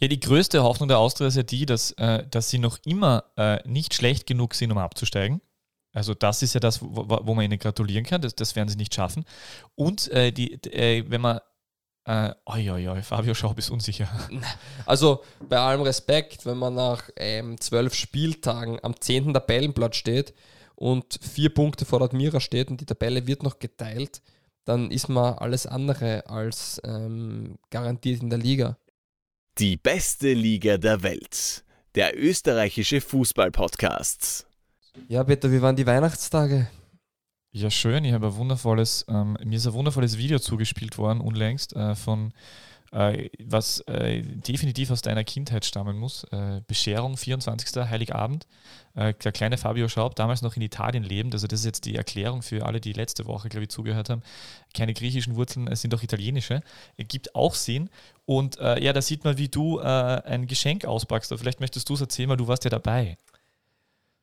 Ja, die größte Hoffnung der Austria ist ja die, dass, äh, dass sie noch immer äh, nicht schlecht genug sind, um abzusteigen. Also das ist ja das, wo, wo man ihnen gratulieren kann. Das, das werden sie nicht schaffen. Und äh, die, äh, wenn man äh, oi, oi, oi, Fabio Schaub ist unsicher. Also bei allem Respekt, wenn man nach ähm, zwölf Spieltagen am zehnten Tabellenplatz steht und vier Punkte vor Admira steht und die Tabelle wird noch geteilt, dann ist man alles andere als ähm, garantiert in der Liga. Die beste Liga der Welt. Der österreichische Fußball-Podcast. Ja, Peter, wie waren die Weihnachtstage? Ja, schön. Ich habe ein wundervolles, ähm, mir ist ein wundervolles Video zugespielt worden, unlängst, äh, von äh, was äh, definitiv aus deiner Kindheit stammen muss. Äh, Bescherung, 24. Heiligabend. Äh, der kleine Fabio Schaub, damals noch in Italien lebend. Also, das ist jetzt die Erklärung für alle, die letzte Woche, glaube ich, zugehört haben. Keine griechischen Wurzeln, es sind doch italienische. Gibt auch Sinn. Und äh, ja, da sieht man, wie du ein Geschenk auspackst. Vielleicht möchtest du es erzählen, weil du warst ja dabei.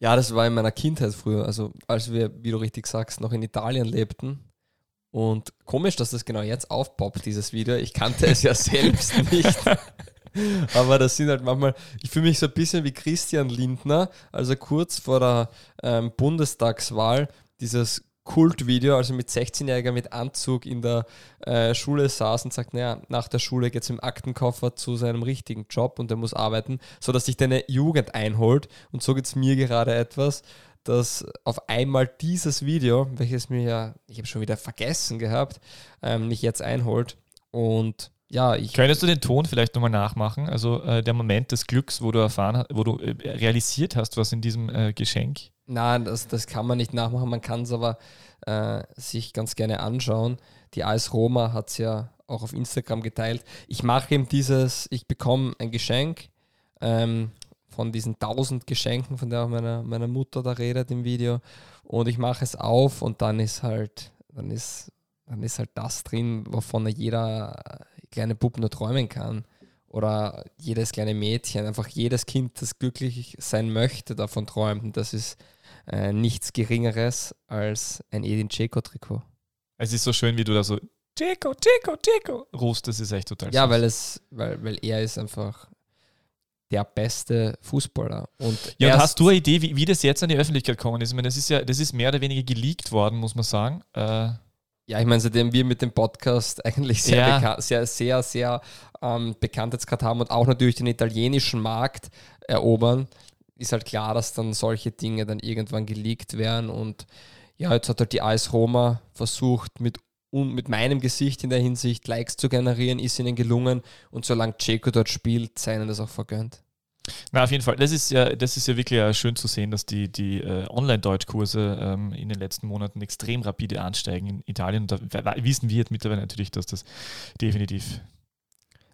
Ja, das war in meiner Kindheit früher, also als wir, wie du richtig sagst, noch in Italien lebten. Und komisch, dass das genau jetzt aufpoppt, dieses Video. Ich kannte es ja selbst nicht. Aber das sind halt manchmal, ich fühle mich so ein bisschen wie Christian Lindner, also kurz vor der ähm, Bundestagswahl, dieses Kultvideo, also mit 16-Jähriger mit Anzug in der äh, Schule saß und sagt, naja, nach der Schule geht es im Aktenkoffer zu seinem richtigen Job und er muss arbeiten, sodass sich deine Jugend einholt. Und so geht es mir gerade etwas, dass auf einmal dieses Video, welches mir ja, ich habe schon wieder vergessen gehabt, ähm, mich jetzt einholt. Und ja, ich. Könntest du den Ton vielleicht nochmal nachmachen? Also äh, der Moment des Glücks, wo du erfahren hast, wo du äh, realisiert hast, was in diesem äh, Geschenk Nein, das, das kann man nicht nachmachen, man kann es aber äh, sich ganz gerne anschauen. Die AS Roma hat es ja auch auf Instagram geteilt. Ich mache ihm dieses, ich bekomme ein Geschenk ähm, von diesen tausend Geschenken, von der auch meine, meine Mutter da redet im Video. Und ich mache es auf und dann ist halt, dann ist, dann ist halt das drin, wovon jeder kleine Bub nur träumen kann oder jedes kleine Mädchen, einfach jedes Kind, das glücklich sein möchte, davon träumt. Und das ist äh, nichts Geringeres als ein Edin Dzeko-Trikot. Es ist so schön, wie du da so Dzeko, Dzeko, Dzeko rufst. Das ist echt total Ja, weil, es, weil, weil er ist einfach der beste Fußballer. Und ja, und hast du eine Idee, wie, wie das jetzt an die Öffentlichkeit gekommen ist? Ich meine, das ist ja, das ist mehr oder weniger geleakt worden, muss man sagen. Äh, ja, ich meine, seitdem wir mit dem Podcast eigentlich sehr, ja. sehr, sehr, sehr ähm, Bekanntheitsgrad haben und auch natürlich den italienischen Markt erobern, ist halt klar, dass dann solche Dinge dann irgendwann geleakt werden. Und ja, jetzt hat halt die AS Roma versucht, mit, mit meinem Gesicht in der Hinsicht Likes zu generieren, ist ihnen gelungen. Und solange Checo dort spielt, sei ihnen das auch vergönnt. Na, auf jeden Fall. Das ist ja, das ist ja wirklich schön zu sehen, dass die, die äh, Online-Deutschkurse ähm, in den letzten Monaten extrem rapide ansteigen in Italien. Und da wissen wir jetzt mittlerweile natürlich, dass das definitiv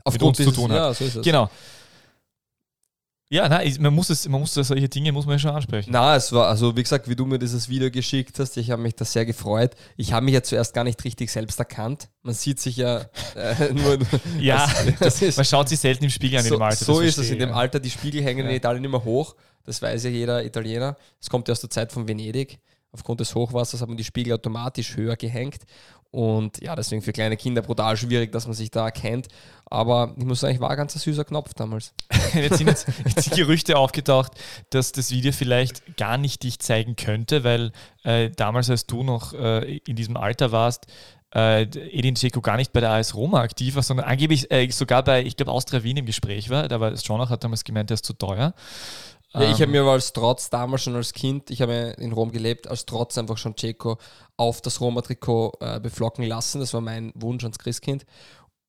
Aufgrund mit uns zu tun hat. Ja, so ist es. Genau. Ja, nein, man muss es, man muss solche Dinge muss man ja schon ansprechen. Na, es war, also wie gesagt, wie du mir dieses Video geschickt hast, ich habe mich da sehr gefreut. Ich habe mich ja zuerst gar nicht richtig selbst erkannt. Man sieht sich ja äh, nur. ja, das, das man schaut sich selten im Spiegel an so, in dem Alter. So ist es in dem Alter. Die Spiegel hängen ja. in Italien immer hoch. Das weiß ja jeder Italiener. Es kommt ja aus der Zeit von Venedig. Aufgrund des Hochwassers haben die Spiegel automatisch höher gehängt. Und ja, deswegen für kleine Kinder brutal schwierig, dass man sich da erkennt. Aber ich muss sagen, ich war ein ganz süßer Knopf damals. jetzt sind jetzt, jetzt Gerüchte aufgetaucht, dass das Video vielleicht gar nicht dich zeigen könnte, weil äh, damals, als du noch äh, in diesem Alter warst, äh, Edin Dzeko gar nicht bei der AS Roma aktiv war, sondern angeblich äh, sogar bei, ich glaube, Austria Wien im Gespräch war. Da war Stronach hat damals gemeint, der ist zu teuer. Ja, ich habe ähm, mir als Trotz damals schon als Kind, ich habe in Rom gelebt, als Trotz einfach schon Ceco auf das Roma-Trikot äh, beflocken lassen. Das war mein Wunsch ans Christkind.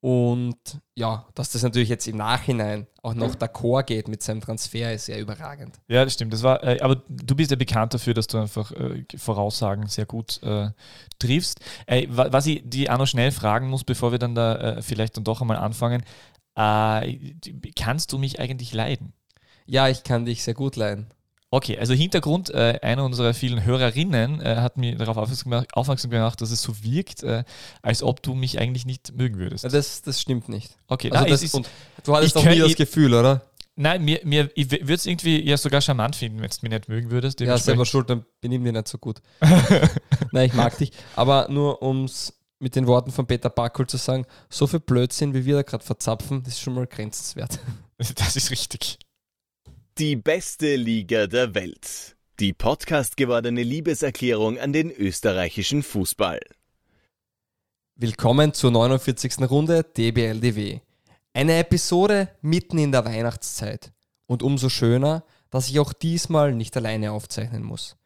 Und ja, dass das natürlich jetzt im Nachhinein auch noch d'accord geht mit seinem Transfer, ist sehr überragend. Ja, das stimmt. Das war, äh, aber du bist ja bekannt dafür, dass du einfach äh, Voraussagen sehr gut äh, triffst. Was ich die auch noch schnell fragen muss, bevor wir dann da äh, vielleicht dann doch einmal anfangen, äh, kannst du mich eigentlich leiden? Ja, ich kann dich sehr gut leiden. Okay, also Hintergrund, äh, einer unserer vielen Hörerinnen äh, hat mir darauf aufmerksam gemacht, dass es so wirkt, äh, als ob du mich eigentlich nicht mögen würdest. Das, das stimmt nicht. Okay, also das, ist, und du hattest doch nie das Gefühl, oder? Nein, mir, mir, ich würde es irgendwie ja sogar charmant finden, wenn du mich nicht mögen würdest. Ja, selber schuld, dann benimm dir nicht so gut. Nein, ich mag dich. Aber nur um es mit den Worten von Peter Backel zu sagen, so viel Blödsinn, wie wir da gerade verzapfen, das ist schon mal grenzenswert. Das ist richtig. Die beste Liga der Welt. Die Podcast gewordene Liebeserklärung an den österreichischen Fußball. Willkommen zur 49. Runde DBLDW. Eine Episode mitten in der Weihnachtszeit. Und umso schöner, dass ich auch diesmal nicht alleine aufzeichnen muss.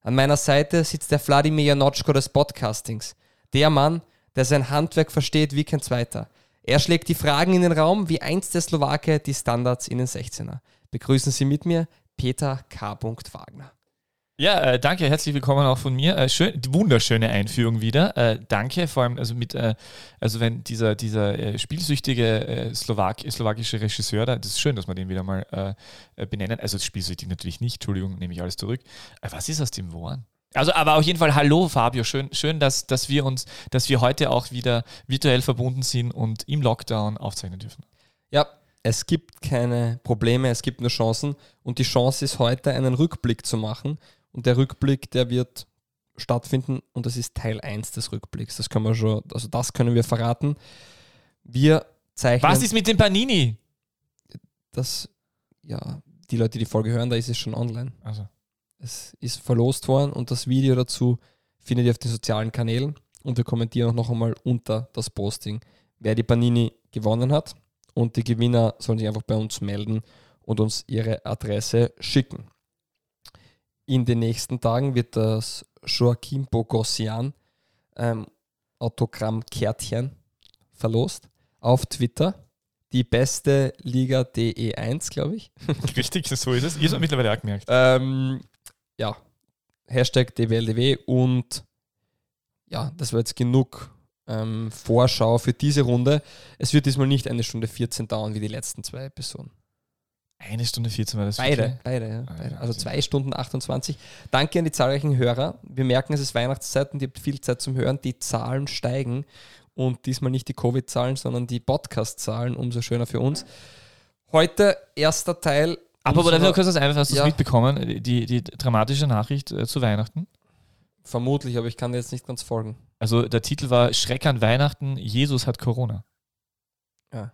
An meiner Seite sitzt der Wladimir Janotschko des Podcastings. Der Mann, der sein Handwerk versteht wie kein zweiter. Er schlägt die Fragen in den Raum, wie einst der Slowake die Standards in den 16er. Begrüßen Sie mit mir Peter K. Wagner. Ja, äh, danke, herzlich willkommen auch von mir. Äh, schön, wunderschöne Einführung wieder. Äh, danke, vor allem, also mit, äh, also wenn dieser, dieser äh, spielsüchtige äh, Slowak, slowakische Regisseur da, das ist schön, dass wir den wieder mal benennen. Also spielsüchtig natürlich nicht, Entschuldigung, nehme ich alles zurück. was ist aus dem geworden? Also, aber auf jeden Fall, hallo Fabio, schön, schön, dass, dass wir uns, dass wir heute auch wieder virtuell verbunden sind und im Lockdown aufzeichnen dürfen. Ja, es gibt keine Probleme, es gibt nur Chancen. Und die Chance ist heute, einen Rückblick zu machen und der Rückblick, der wird stattfinden und das ist Teil 1 des Rückblicks. Das können wir schon, also das können wir verraten. Wir zeichnen. Was ist mit dem Panini? Das, ja, die Leute, die die Folge hören, da ist es schon online. Also. Es ist verlost worden und das Video dazu findet ihr auf den sozialen Kanälen und wir kommentieren auch noch einmal unter das Posting, wer die Panini gewonnen hat. Und die Gewinner sollen sich einfach bei uns melden und uns ihre Adresse schicken. In den nächsten Tagen wird das Joachim Bogossian ähm, Autogrammkärtchen verlost auf Twitter. Die beste Liga DE1, glaube ich. Richtig, so ist es. Ihr habt mittlerweile auch gemerkt. Ähm, ja, Hashtag DWLDW und ja, das war jetzt genug ähm, Vorschau für diese Runde. Es wird diesmal nicht eine Stunde 14 dauern wie die letzten zwei Episoden. Eine Stunde 14 war das. Beide, okay? beide, ja. Ah, beide. Also zwei Stunden 28. Danke an die zahlreichen Hörer. Wir merken, es ist Weihnachtszeit und ihr habt viel Zeit zum Hören. Die Zahlen steigen und diesmal nicht die Covid-Zahlen, sondern die Podcast-Zahlen. Umso schöner für uns. Heute erster Teil. Aber darf ich kurz was einfach, hast du ja. mitbekommen? Die, die dramatische Nachricht äh, zu Weihnachten? Vermutlich, aber ich kann dir jetzt nicht ganz folgen. Also der Titel war Schreck an Weihnachten, Jesus hat Corona. Ja.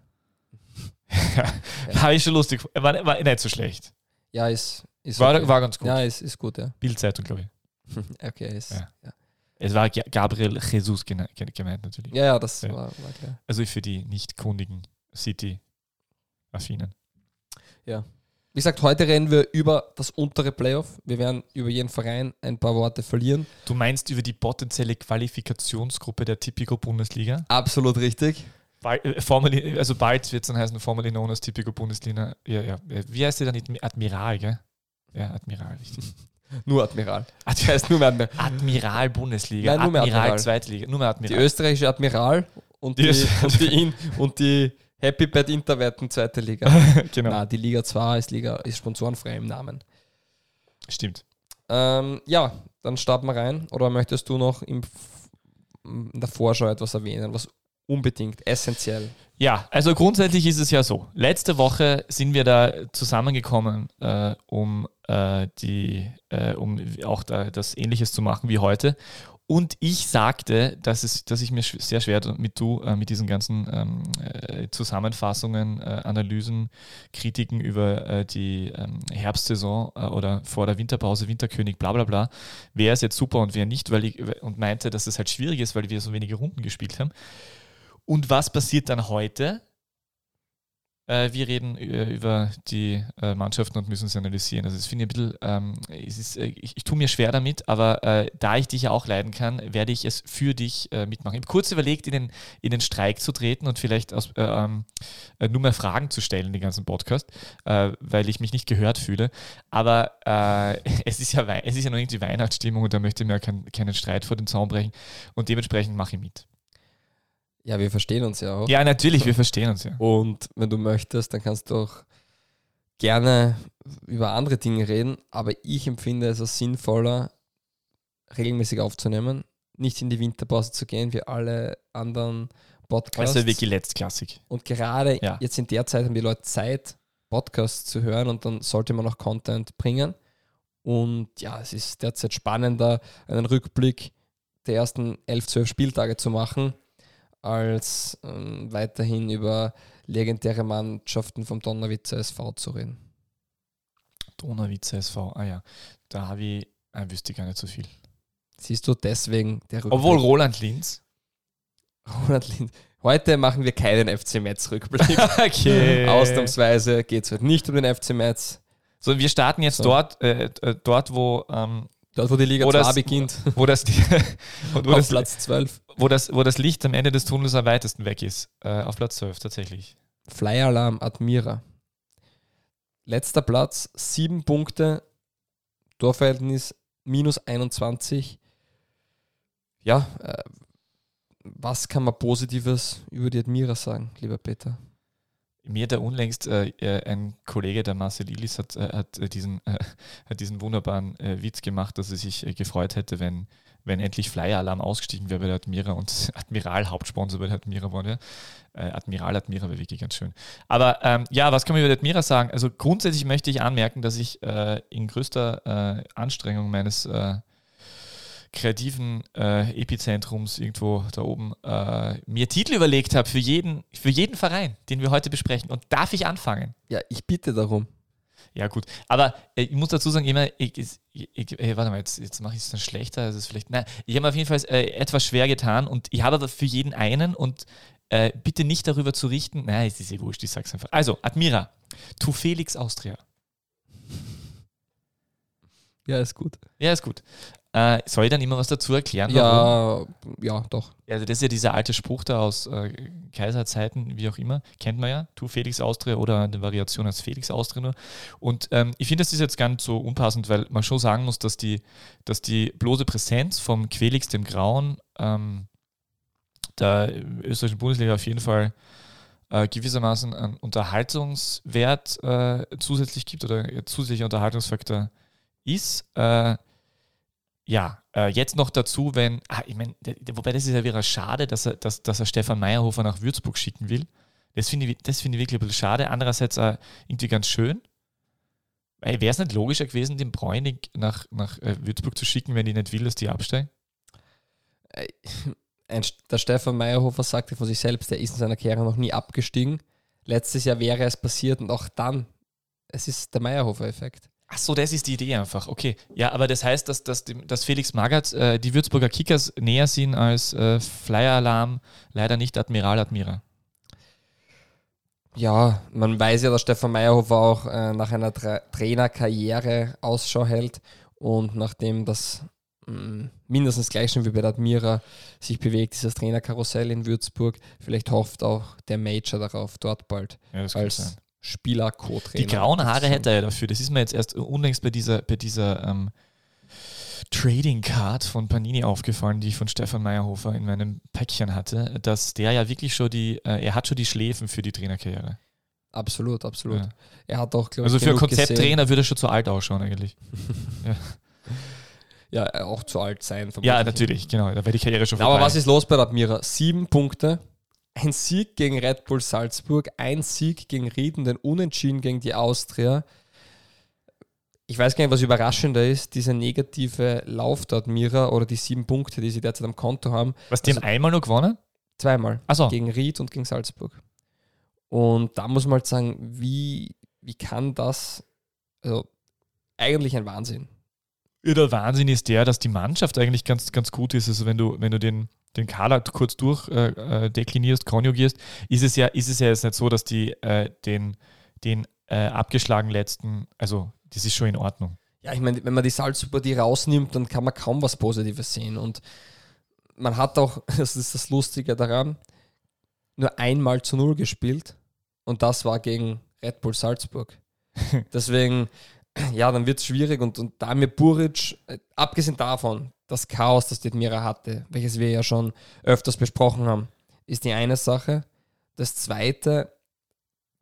ja. War ich schon lustig. War, war nicht so schlecht. Ja, ist, ist war, okay. war ganz gut. Ja, ist, ist gut, ja. Bildzeitung, glaube ich. okay, ist. Ja. ja. Es war Gabriel Jesus gemeint natürlich. Ja, ja, das ja. War, war klar. Also für die nicht kundigen City-Affinen. Ja. Wie gesagt, heute reden wir über das untere Playoff. Wir werden über jeden Verein ein paar Worte verlieren. Du meinst über die potenzielle Qualifikationsgruppe der Tipico Bundesliga? Absolut richtig. Bald, äh, formally, also bald wird es dann heißen, formerly known as Typico Bundesliga. Ja, ja. Wie heißt der dann? Admiral, gell? Ja, Admiral, richtig. nur Admiral. Ad heißt nur mehr Admiral. Admiral Bundesliga. Nein, nur mehr Admiral, Admiral Zweitliga. Nur mehr Admiral. Die österreichische Admiral und die, die, und die, und die Happy Bad Interwetten zweite Liga. genau. Na, die Liga 2 ist, Liga, ist sponsorenfrei im Namen. Stimmt. Ähm, ja, dann starten wir rein. Oder möchtest du noch im, in der Vorschau etwas erwähnen, was Unbedingt, essentiell. Ja, also grundsätzlich ist es ja so. Letzte Woche sind wir da zusammengekommen, äh, um, äh, die, äh, um auch da, das Ähnliches zu machen wie heute. Und ich sagte, dass, es, dass ich mir sehr schwer mit du, äh, mit diesen ganzen ähm, äh, Zusammenfassungen, äh, Analysen, Kritiken über äh, die ähm, Herbstsaison äh, oder vor der Winterpause, Winterkönig, bla bla bla, wer ist jetzt super und wer nicht, weil ich, und meinte, dass es halt schwierig ist, weil wir so wenige Runden gespielt haben. Und was passiert dann heute? Äh, wir reden äh, über die äh, Mannschaften und müssen sie analysieren. Also das finde ich ein bisschen, ähm, ist, äh, ich, ich tue mir schwer damit, aber äh, da ich dich ja auch leiden kann, werde ich es für dich äh, mitmachen. Ich habe kurz überlegt, in den, in den Streik zu treten und vielleicht aus, ähm, nur mehr Fragen zu stellen, den ganzen Podcast, weil ich mich nicht gehört fühle. Aber es, ist ja es ist ja noch irgendwie Weihnachtsstimmung und da möchte ich mir kein, keinen Streit vor den Zaun brechen und dementsprechend mache ich mit. Ja, wir verstehen uns ja auch. Ja, natürlich, wir verstehen uns ja. Und wenn du möchtest, dann kannst du auch gerne über andere Dinge reden, aber ich empfinde es als sinnvoller, regelmäßig aufzunehmen, nicht in die Winterpause zu gehen, wie alle anderen Podcasts. Also wirklich letztklassig. Und gerade ja. jetzt in der Zeit haben die Leute Zeit, Podcasts zu hören und dann sollte man auch Content bringen. Und ja, es ist derzeit spannender, einen Rückblick der ersten elf, zwölf Spieltage zu machen, als ähm, weiterhin über legendäre Mannschaften vom Donnerwitzer SV zu reden. Donauwitzer SV, ah ja, da habe ich, äh, wüsste ich gar nicht so viel. Siehst du, deswegen der Rückblick. Obwohl Roland Linz. Roland Lind. Heute machen wir keinen FC Metz Rückblick. okay. Ausnahmsweise geht es heute nicht um den FC Metz. So, wir starten jetzt So. dort, äh, äh, dort, wo, ähm, Dort, wo die Liga Wo 2 das- beginnt. wo, das, wo, auf das, Platz 12. wo, das, wo das Licht am Ende des Tunnels am weitesten weg ist. Äh, auf Platz 12 tatsächlich. Flyer-Alarm Admira. Letzter Platz, sieben Punkte, Torverhältnis minus 21. Ja, äh, was kann man Positives über die Admira sagen, lieber Peter? Mir da unlängst äh, äh, ein Kollege, der Marcel Illis, hat, äh, hat, äh, diesen, äh, hat diesen wunderbaren äh, Witz gemacht, dass er sich gefreut hätte, wenn, wenn endlich Flyer-Alarm ausgestiegen wäre bei der Admira und Admiral Hauptsponsor bei der Admira war. Ja? Äh, Admiral Admira wäre wirklich ganz schön. Aber ähm, ja, was kann man über die Admira sagen? Also grundsätzlich möchte ich anmerken, dass ich in größter Anstrengung meines kreativen äh, Epizentrums irgendwo da oben äh, mir Titel überlegt habe für jeden, für jeden Verein, den wir heute besprechen. Und darf ich anfangen? Ja, ich bitte darum. Ja, gut. Aber äh, ich muss dazu sagen, immer, ich, ich, ich, äh, warte mal, jetzt, jetzt mache ich es dann schlechter. Ist vielleicht, nein, ich habe auf jeden Fall äh, etwas schwer getan und ich habe aber für jeden einen und äh, bitte nicht darüber zu richten. Nein, es ist eh wurscht, ich sag's einfach. Also, Admira, tu Felix Austria. Ja, ist gut. Ja, ist gut. Äh, soll ich dann immer was dazu erklären? warum? Ja, ja, doch. Also das ist ja dieser alte Spruch da aus äh, Kaiserzeiten, wie auch immer, kennt man ja, tu Felix Austria oder eine Variation als Felix Austria nur. Und ähm, ich finde, das ist jetzt gar nicht so unpassend, weil man schon sagen muss, dass die, dass die bloße Präsenz vom Quelix dem Grauen ähm, der österreichischen Bundesliga auf jeden Fall äh, gewissermaßen einen Unterhaltungswert äh, zusätzlich gibt oder zusätzlicher Unterhaltungsfaktor ist. Äh, ja, äh, jetzt noch dazu, wenn, ah, ich meine, wobei das ist ja wieder schade, dass er, dass, dass er Stefan Meyerhofer nach Würzburg schicken will. Das finde ich, das finde ich wirklich ein bisschen schade. Andererseits äh, irgendwie ganz schön. Wäre es nicht logischer gewesen, den Bräunig nach, nach äh, Würzburg zu schicken, wenn die nicht will, dass die absteigen? Ein, der Stefan Meyerhofer sagte von sich selbst, er ist in seiner Karriere noch nie abgestiegen. Letztes Jahr wäre es passiert und auch dann, es ist der Meyerhofer-Effekt. Ach so, das ist die Idee einfach. Okay. Ja, aber das heißt, dass, dass, dass Felix Magath äh, die Würzburger Kickers näher sind als äh, Flyer Alarm, leider nicht Admiral Admira. Ja, man weiß ja, dass Stefan Meyerhofer auch äh, nach einer Tra Trainerkarriere Ausschau hält und nachdem das mh, mindestens gleich schon wie bei der Admira sich bewegt, dieses Trainerkarussell in Würzburg, vielleicht hofft auch der Major darauf, dort bald Ja, als sein. Spieler Co-Trainer. Die grauen Haare hätte er ja dafür. Das ist mir jetzt erst unlängst bei dieser, bei dieser ähm, Trading Card von Panini aufgefallen, die ich von Stefan Meyerhofer in meinem Päckchen hatte, dass der ja wirklich schon die, äh, er hat schon die Schläfen für die Trainerkarriere. Absolut, absolut. Ja. Er hat auch, glaube Also ich, für. Konzepttrainer würde er schon zu alt ausschauen eigentlich. Ja, äh, auch zu alt sein. Ja, natürlich, genau. Da wäre die Karriere schon Na, aber vorbei. was ist los bei der Admira? Sieben Punkte, ein Sieg gegen Red Bull Salzburg, ein Sieg gegen Rieden, den Unentschieden gegen die Austria. Ich weiß gar nicht, was überraschender ist, dieser negative Lauf der Admira oder die sieben Punkte, die sie derzeit am Konto haben. was, die haben also- einmal nur gewonnen? Zweimal. Achso, Gegen Ried und gegen Salzburg. Und da muss man halt sagen, wie, wie kann das, also eigentlich ein Wahnsinn. Ja, der Wahnsinn ist der, dass die Mannschaft eigentlich ganz, ganz gut ist. Also wenn du, wenn du den, den Kader kurz durch äh, äh, deklinierst, konjugierst, ist es ja, ist es ja jetzt nicht so, dass die äh, den, den äh, abgeschlagen letzten, also das ist schon in Ordnung. Ja, ich meine, wenn man die Salzburger die rausnimmt, dann kann man kaum was Positives sehen. Und man hat auch, das ist das Lustige daran, nur einmal zu Null gespielt und das war gegen Red Bull Salzburg. Deswegen, ja, dann wird es schwierig und, und Damir Buric, äh, abgesehen davon, das Chaos, das die Admira hatte, welches wir ja schon öfters besprochen haben, ist die eine Sache. Das zweite,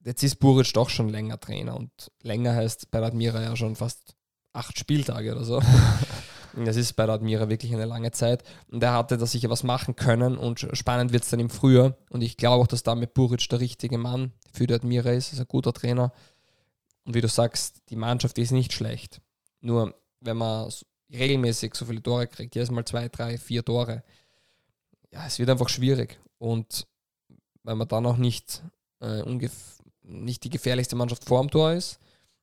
jetzt ist Buric doch schon länger Trainer und länger heißt bei der Admira ja schon fast acht Spieltage oder so. Und Das ist bei der Admira wirklich eine lange Zeit. Und er hatte da sicher was machen können und spannend wird es dann im Frühjahr. Und ich glaube auch, dass damit Buric der richtige Mann für die Admira ist. ist ein guter Trainer. Und wie du sagst, die Mannschaft ist nicht schlecht. Nur wenn man regelmäßig so viele Tore kriegt, jedes Mal zwei, drei, vier Tore, ja, es wird einfach schwierig. Und wenn man dann auch nicht, äh, nicht die gefährlichste Mannschaft vorm Tor ist,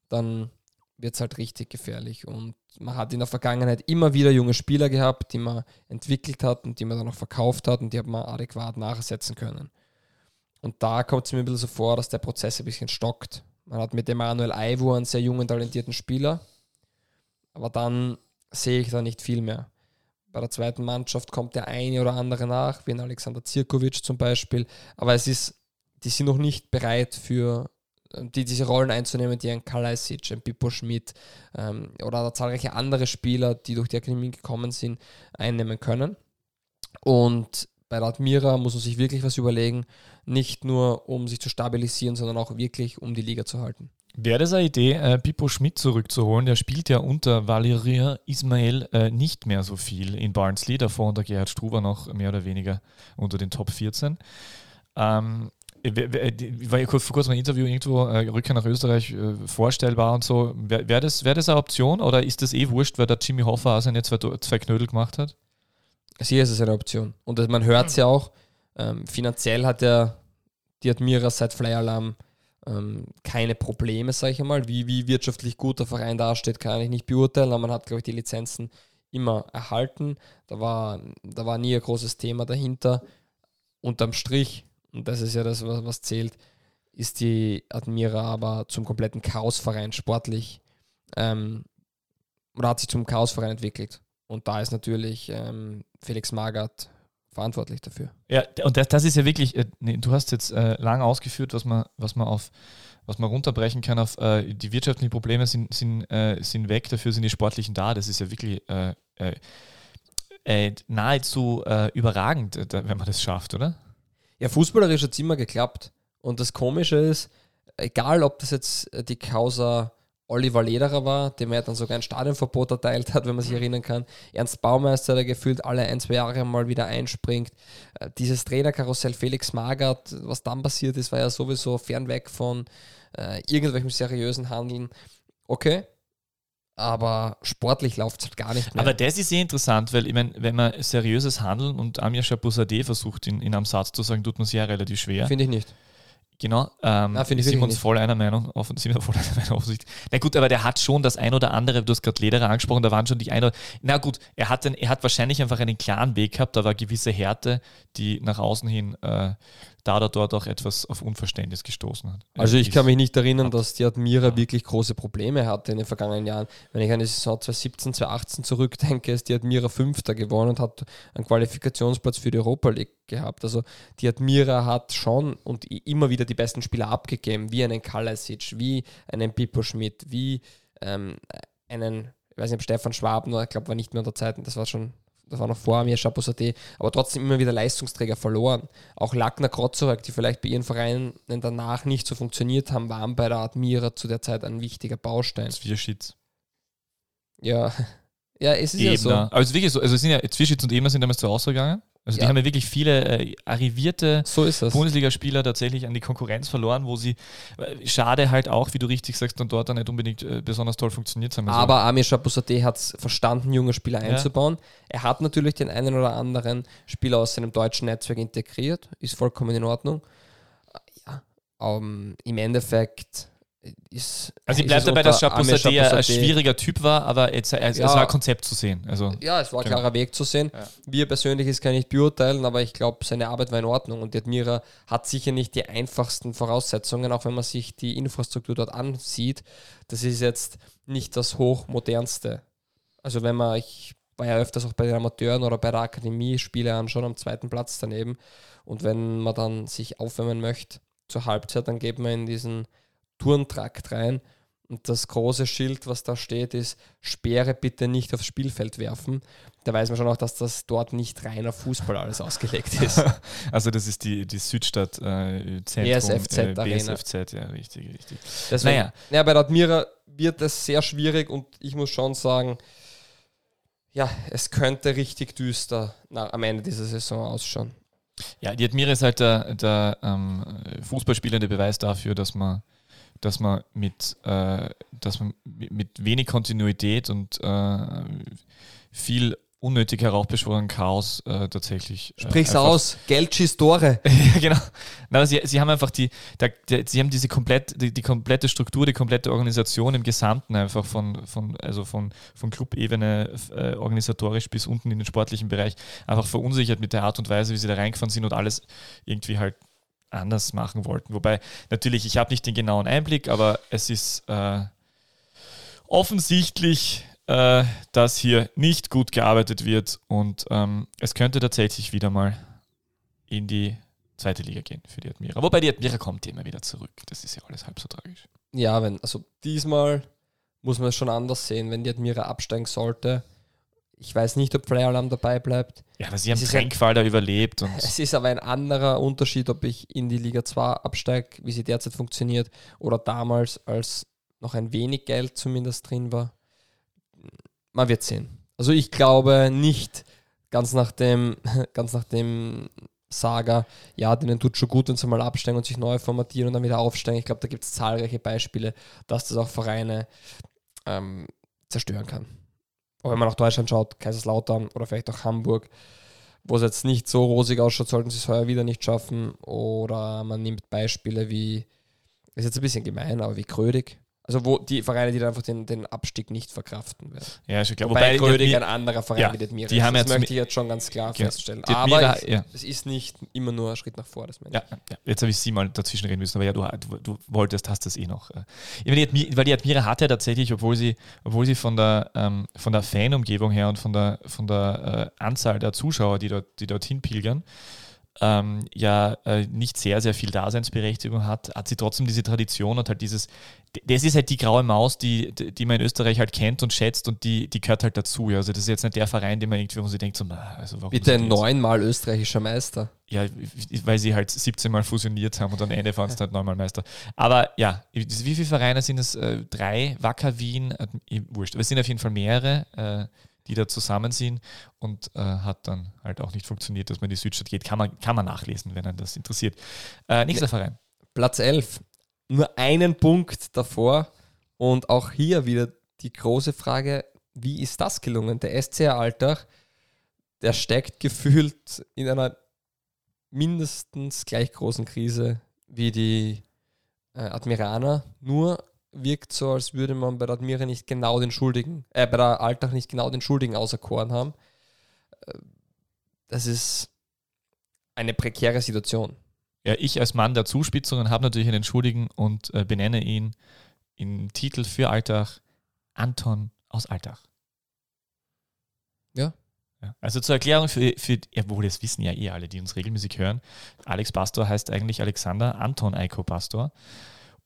dann wird es halt richtig gefährlich. Und man hat in der Vergangenheit immer wieder junge Spieler gehabt, die man entwickelt hat und die man dann auch verkauft hat und die hat man adäquat nachsetzen können. Und da kommt es mir ein bisschen so vor, dass der Prozess ein bisschen stockt. Man hat mit Emanuel Aivo einen sehr jungen, talentierten Spieler, aber dann sehe ich da nicht viel mehr. Bei der zweiten Mannschaft kommt der eine oder andere nach, wie ein Alexander Zirkovic zum Beispiel, aber es ist, die sind noch nicht bereit für die diese Rollen einzunehmen, die ein Kalajdzic, ein Pippo Schmidt ähm, oder zahlreiche andere Spieler, die durch die Akademie gekommen sind, einnehmen können. Und bei der Admira muss man sich wirklich was überlegen, nicht nur um sich zu stabilisieren, sondern auch wirklich um die Liga zu halten. Wäre das eine Idee, äh, Pippo Schmidt zurückzuholen? Der spielt ja unter Valeria Ismail äh, nicht mehr so viel in Barnsley, davor unter Gerhard Struber noch mehr oder weniger unter den Top 14. Ähm, war ja vor kurzem ein Interview irgendwo, äh, Rückkehr nach Österreich äh, vorstellbar und so. Wäre wär das, wär das eine Option oder ist das eh wurscht, weil der Jimmy Hoffa auch seine zwei, zwei Knödel gemacht hat? Sicher ist es eine Option. Und man hört es ja auch, ähm, finanziell hat ja die Admira seit Fly Alarm ähm, keine Probleme, sage ich einmal. Wie, wie wirtschaftlich gut der Verein dasteht, kann ich nicht beurteilen, aber man hat, glaube ich, die Lizenzen immer erhalten. Da war, da war nie ein großes Thema dahinter. Unterm Strich und das ist ja das, was, was zählt, ist die Admira aber zum kompletten Chaosverein sportlich ähm, oder hat sich zum Chaosverein entwickelt. Und da ist natürlich ähm, Felix Magath verantwortlich dafür. Ja, und das, das ist ja wirklich, äh, nee, du hast jetzt äh, lang ausgeführt, was man, was man auf was man runterbrechen kann auf äh, die wirtschaftlichen Probleme sind, sind, äh, sind weg, dafür sind die sportlichen da. Das ist ja wirklich äh, nahezu überragend, wenn man das schafft, oder? Ja, fußballerisch hat es immer geklappt. Und das Komische ist, egal ob das jetzt die Causa Oliver Lederer war, dem er dann sogar ein Stadionverbot erteilt hat, wenn man sich erinnern kann. Ernst Baumeister, der gefühlt alle ein, zwei Jahre mal wieder einspringt. Äh, dieses Trainerkarussell Felix Magath, was dann passiert ist, war ja sowieso fernweg von äh, irgendwelchem seriösen Handeln. Okay, aber sportlich läuft es halt gar nicht mehr. Aber das ist sehr interessant, weil ich meine, wenn man seriöses Handeln und Amir Shabusade versucht in, in einem Satz zu sagen, tut man es ja relativ schwer. Finde ich nicht. Genau, ähm, Nein, sind wir uns voll einer Meinung, sind wir voll einer Meinung offensichtlich. Na gut, aber der hat schon das ein oder andere, du hast gerade Lederer angesprochen, da waren schon die ein oder na gut, er hat, den, er hat wahrscheinlich einfach einen klaren Weg gehabt, da war gewisse Härte, die nach außen hin äh, da oder dort auch etwas auf Unverständnis gestoßen hat. Also ich kann mich nicht erinnern, dass die Admira ja. wirklich große Probleme hatte in den vergangenen Jahren. Wenn ich an die Saison 2017, 2018 zurückdenke, ist die Admira Fünfter geworden und hat einen Qualifikationsplatz für die Europa League gehabt. Also die Admira hat schon und immer wieder die besten Spieler abgegeben, wie einen Kalasic, wie einen Pippo Schmidt, wie ähm, einen, ich weiß nicht, Stefan Schwab, nur ich glaube, war nicht mehr unter Zeiten, das war schon das war noch vor mir, Chapeau aber trotzdem immer wieder Leistungsträger verloren. Auch Lackner Krotzorek, die vielleicht bei ihren Vereinen danach nicht so funktioniert haben, waren bei der Admira zu der Zeit ein wichtiger Baustein. Zwierschitz. Ja. Ja, es ist Ebner. ja so. Aber es ist wirklich so, also es sind ja Zwierschitz und Ebner sind damals zu Hause gegangen. Also die haben ja wirklich viele äh, arrivierte so Bundesligaspieler tatsächlich an die Konkurrenz verloren, wo sie, äh, schade halt auch, wie du richtig sagst, dann dort dann nicht unbedingt äh, besonders toll funktioniert haben. Also Aber Amir Chapusate hat es verstanden, junge Spieler einzubauen. Ja. Er hat natürlich den einen oder anderen Spieler aus seinem deutschen Netzwerk integriert, ist vollkommen in Ordnung. Ja, um, im Endeffekt ist. Also ich bleibe dabei, dass Chapeau ein schwieriger Typ war, aber jetzt, es, ja, es war ein Konzept zu sehen. Also, ja, es war ein genau. klarer Weg zu sehen. Ja. Wie er persönlich ist, kann ich beurteilen, aber ich glaube, seine Arbeit war in Ordnung und die Admira hat sicher nicht die einfachsten Voraussetzungen, auch wenn man sich die Infrastruktur dort ansieht. Das ist jetzt nicht das hochmodernste. Also wenn man, ich war ja öfters auch bei den Amateuren oder bei der Akademie Spiele anschauen, am zweiten Platz daneben. Und wenn man dann sich aufwärmen möchte zur Halbzeit, dann geht man in diesen Turntrakt rein. Und das große Schild, was da steht, ist, Speere bitte nicht aufs Spielfeld werfen. Da weiß man schon auch, dass das dort nicht reiner Fußball alles ausgelegt ist. Also das ist die, die Südstadt äh, Zentrum. BSFZ äh, BSFZ, ja, richtig, richtig. Deswegen, naja. Ja, bei der Admira wird es sehr schwierig und ich muss schon sagen, ja, es könnte richtig düster nach, am Ende dieser Saison ausschauen. Ja, die Admira ist halt der, der ähm, fußballspielende Beweis dafür, dass man dass man mit, äh, dass man mit wenig Kontinuität und äh, viel unnötig heraufbeschworenen Chaos äh, tatsächlich. äh, Sprich's einfach- aus. Geld schießt Tore. ja, genau. Na, aber sie, sie haben einfach die, der, der, sie haben diese komplett, die, die komplette Struktur, die komplette Organisation im Gesamten einfach von, von, also von, von Clubebene äh, organisatorisch bis unten in den sportlichen Bereich einfach verunsichert mit der Art und Weise, wie sie da reingefahren sind und alles irgendwie halt anders machen wollten. Wobei natürlich, ich habe nicht den genauen Einblick, aber es ist äh, offensichtlich, äh, dass hier nicht gut gearbeitet wird und ähm, es könnte tatsächlich wieder mal in die zweite Liga gehen für die Admira. Wobei die Admira kommt immer wieder zurück. Das ist ja alles halb so tragisch. Ja, wenn, also diesmal muss man es schon anders sehen, wenn die Admira absteigen sollte. Ich weiß nicht, ob Flyer Alarm dabei bleibt. Ja, aber sie haben Tränkfall da überlebt Es ist aber ein anderer Unterschied, ob ich in die Liga 2 absteige, wie sie derzeit funktioniert, oder damals, als noch ein wenig Geld zumindest drin war. Man wird sehen. Also ich glaube nicht ganz nach dem, ganz nach dem Saga, ja, denen tut schon gut, wenn sie mal absteigen und sich neu formatieren und dann wieder aufsteigen. Ich glaube, da gibt es zahlreiche Beispiele, dass das auch Vereine ähm, zerstören kann. Aber wenn man nach Deutschland schaut, Kaiserslautern oder vielleicht auch Hamburg, wo es jetzt nicht so rosig ausschaut, sollten sie es heuer wieder nicht schaffen. Oder man nimmt Beispiele wie, ist jetzt ein bisschen gemein, aber wie Krödig. Also wo die Vereine, die dann einfach den, den Abstieg nicht verkraften werden. ja, ist schon klar. Wobei, Wobei, Krödig die, ein anderer Verein ja, wie die Admira die haben das möchte ich jetzt schon ganz klar Ja, feststellen. die Admira- Aber ja. es ist nicht immer nur ein Schritt nach vor, das ich. ja, ja, jetzt habe ich sie mal dazwischen reden müssen, aber ja, du, du, du wolltest, hast das eh noch. äh. Ich meine, die weil die Admira hat ja tatsächlich, obwohl sie, obwohl sie von der, ähm, von der Fanumgebung her und von der, von der äh, Anzahl der Zuschauer, die, dort, die dorthin pilgern, ähm, ja äh, nicht sehr, sehr viel Daseinsberechtigung hat, hat sie trotzdem diese Tradition und halt dieses, das ist halt die graue Maus, die, die man in Österreich halt kennt und schätzt und die, die gehört halt dazu. Ja. Also das ist jetzt nicht der Verein, den man irgendwie, wo sie denkt, so, na, also warum Bitte neunmal österreichischer Meister. ja, weil sie halt 17 Mal fusioniert haben und am Ende waren es halt neunmal Meister. Aber ja, wie viele Vereine sind es? Äh, drei, Wacker Wien, äh, wurscht. Aber es sind auf jeden Fall mehrere, äh, die da zusammen sind und äh, hat dann halt auch nicht funktioniert, dass man in die Südstadt geht. Kann man, kann man nachlesen, wenn einen das interessiert. Äh, nächster Verein. Platz 11. Nur einen Punkt davor. Und auch hier wieder die große Frage, wie ist das gelungen? Der SCR Alltag, der steckt gefühlt in einer mindestens gleich großen Krise wie die äh, Admiraner. Nur wirkt so, als würde man bei der Admira nicht genau den Schuldigen, äh, bei der Alltag nicht genau den Schuldigen auserkoren haben. Äh, Das ist eine prekäre Situation. Ja, ich als Mann der Zuspitzungen habe natürlich einen Schuldigen und äh, benenne ihn im Titel für Alltag Anton aus Alltag. Ja. Ja, Also zur Erklärung für, für ja, wohl das wissen ja eh alle, die uns regelmäßig hören. Alex Pastor heißt eigentlich Alexander Anton Eiko Pastor.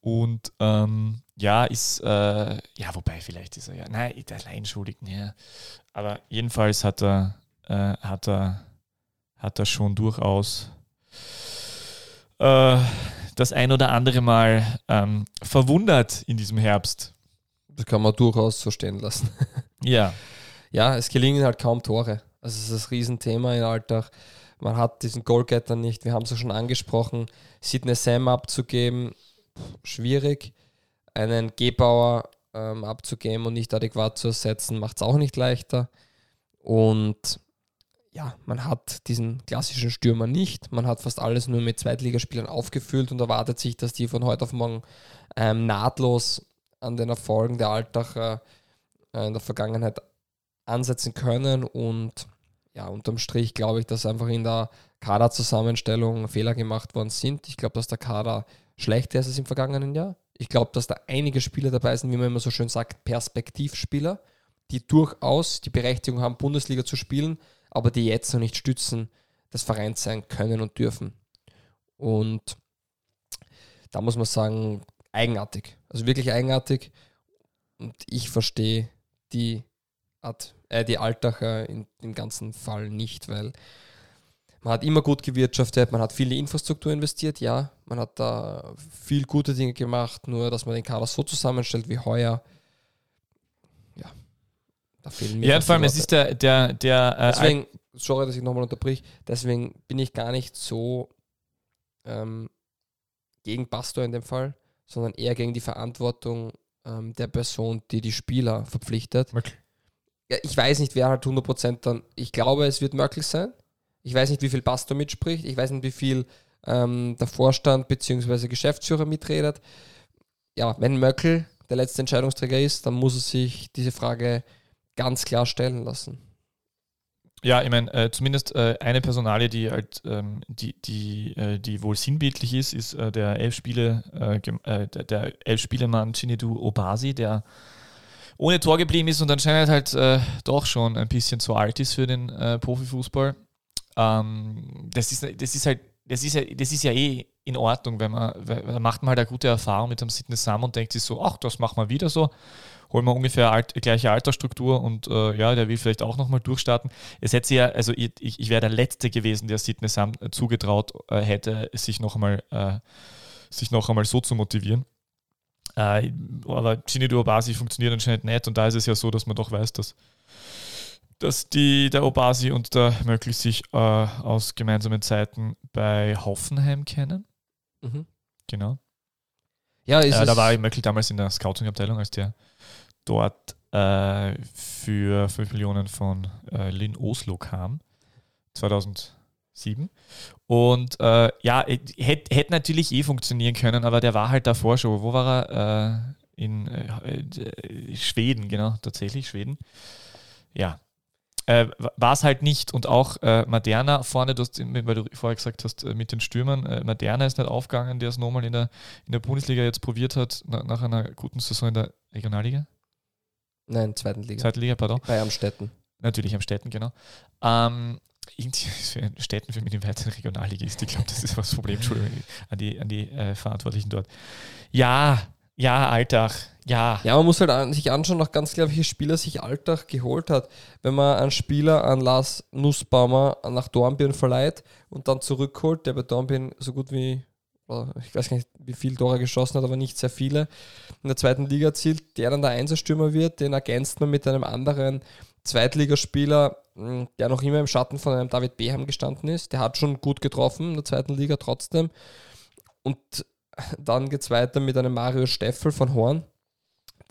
Und ähm, ja, ist, äh, ja, wobei vielleicht ist er ja, nein, der Alleinschuldigen, ja. Aber jedenfalls hat er, äh, hat er, hat er schon durchaus äh, das ein oder andere Mal ähm, verwundert in diesem Herbst. Das kann man durchaus so stehen lassen. Ja, Ja, es gelingen halt kaum Tore. Also es ist das Riesenthema im Alltag. Man hat diesen Goalgetter nicht. Wir haben es ja schon angesprochen. Sidney Sam abzugeben, schwierig. Einen Gebauer ähm, abzugeben und nicht adäquat zu ersetzen, macht es auch nicht leichter. Und ja, man hat diesen klassischen Stürmer nicht. Man hat fast alles nur mit Zweitligaspielern aufgefüllt und erwartet sich, dass die von heute auf morgen ähm, nahtlos an den Erfolgen der Alltacher äh, in der Vergangenheit ansetzen können. Und ja, unterm Strich glaube ich, dass einfach in der Kaderzusammenstellung Fehler gemacht worden sind. Ich glaube, dass der Kader schlechter ist als im vergangenen Jahr. Ich glaube, dass da einige Spieler dabei sind, wie man immer so schön sagt, Perspektivspieler, die durchaus die Berechtigung haben, Bundesliga zu spielen, aber die jetzt noch nicht Stützen des Vereins sein können und dürfen. Und da muss man sagen, eigenartig. Also wirklich eigenartig. Und ich verstehe die, Art, äh, die Altacher in dem ganzen Fall nicht, weil man hat immer gut gewirtschaftet, man hat viel in die Infrastruktur investiert, ja, man hat da viel gute Dinge gemacht, nur dass man den Kader so zusammenstellt wie heuer, ja, da fehlen mir ja vor allem, es ist der, der, der äh, Deswegen, sorry, dass ich nochmal unterbrich, deswegen bin ich gar nicht so ähm, gegen Pastor in dem Fall, sondern eher gegen die Verantwortung ähm, der Person, die die Spieler verpflichtet. Okay. ja, ich weiß nicht, wer halt 100% dann, ich glaube, es wird möglich sein. Ich weiß nicht, wie viel Pastor mitspricht. Ich weiß nicht, wie viel ähm, der Vorstand bzw. Geschäftsführer mitredet. Ja, wenn Möckel der letzte Entscheidungsträger ist, dann muss er sich diese Frage ganz klar stellen lassen. Ja, ich meine, äh, zumindest äh, eine Personalie, die halt, ähm, die, die, äh, die wohl sinnbildlich ist, ist äh, der elf Spiele, äh, äh, der, der elf Spielemann Chinedu Obasi, der ohne Tor geblieben ist und anscheinend halt doch schon ein bisschen zu alt ist für den Profifußball. Ähm, das, ist, das ist halt, das ist ja, das ist ja eh in Ordnung, wenn man, da macht man halt eine gute Erfahrung mit dem Sydney Sam und denkt sich so, ach, das machen wir wieder so holen wir ungefähr alt, gleiche Altersstruktur und äh, ja, der will vielleicht auch nochmal durchstarten. Es hätte ja, also ich, ich wäre der Letzte gewesen, der Sidney Sam äh, zugetraut äh, hätte, sich noch einmal, äh, sich noch einmal so zu motivieren. Äh, aber Gini Obasi funktioniert anscheinend nicht und da ist es ja so, dass man doch weiß, dass, dass die, der Obasi und der Möckl sich äh, aus gemeinsamen Zeiten bei Hoffenheim kennen. Mhm. Genau. Ja, ist äh, da war Möckl damals in der Scouting-Abteilung, als der dort äh, für 5 Millionen von äh, Lynn Oslo kam, 2007. Und äh, ja, hätte hätt natürlich eh funktionieren können, aber der war halt davor schon. Wo war er? Äh, in äh, Schweden, genau, tatsächlich Schweden. Ja, äh, war es halt nicht. Und auch äh, Moderna vorne, du hast, weil du vorher gesagt hast, äh, mit den Stürmern, äh, Moderna ist nicht aufgegangen, der es nochmal in der, in der Bundesliga jetzt probiert hat, na, nach einer guten Saison in der Regionalliga. Nein, zweiten Liga. Zweiten Liga, pardon. Bei Amstetten. Natürlich Amstetten, genau. Ähm, Städten für mich im weiteren Regionalligist. Ich glaube, das ist das Problem. Entschuldigung an die, an die äh, Verantwortlichen dort. Ja, ja, Alltag, ja. Ja, man muss halt an, sich anschauen, noch ganz klar, welche Spieler sich Alltag geholt hat. Wenn man einen Spieler an Lars Nussbaumer nach Dornbirn verleiht und dann zurückholt, der bei Dornbirn so gut wie ich weiß gar nicht, wie viele Tore geschossen hat, aber nicht sehr viele, in der zweiten Liga erzielt, der dann der Einserstürmer wird, den ergänzt man mit einem anderen Zweitligaspieler, hm, der noch immer im Schatten von einem David Beham gestanden ist. Der hat schon gut getroffen in der zweiten Liga trotzdem. Und dann geht es weiter mit einem Mario Steffel von Horn,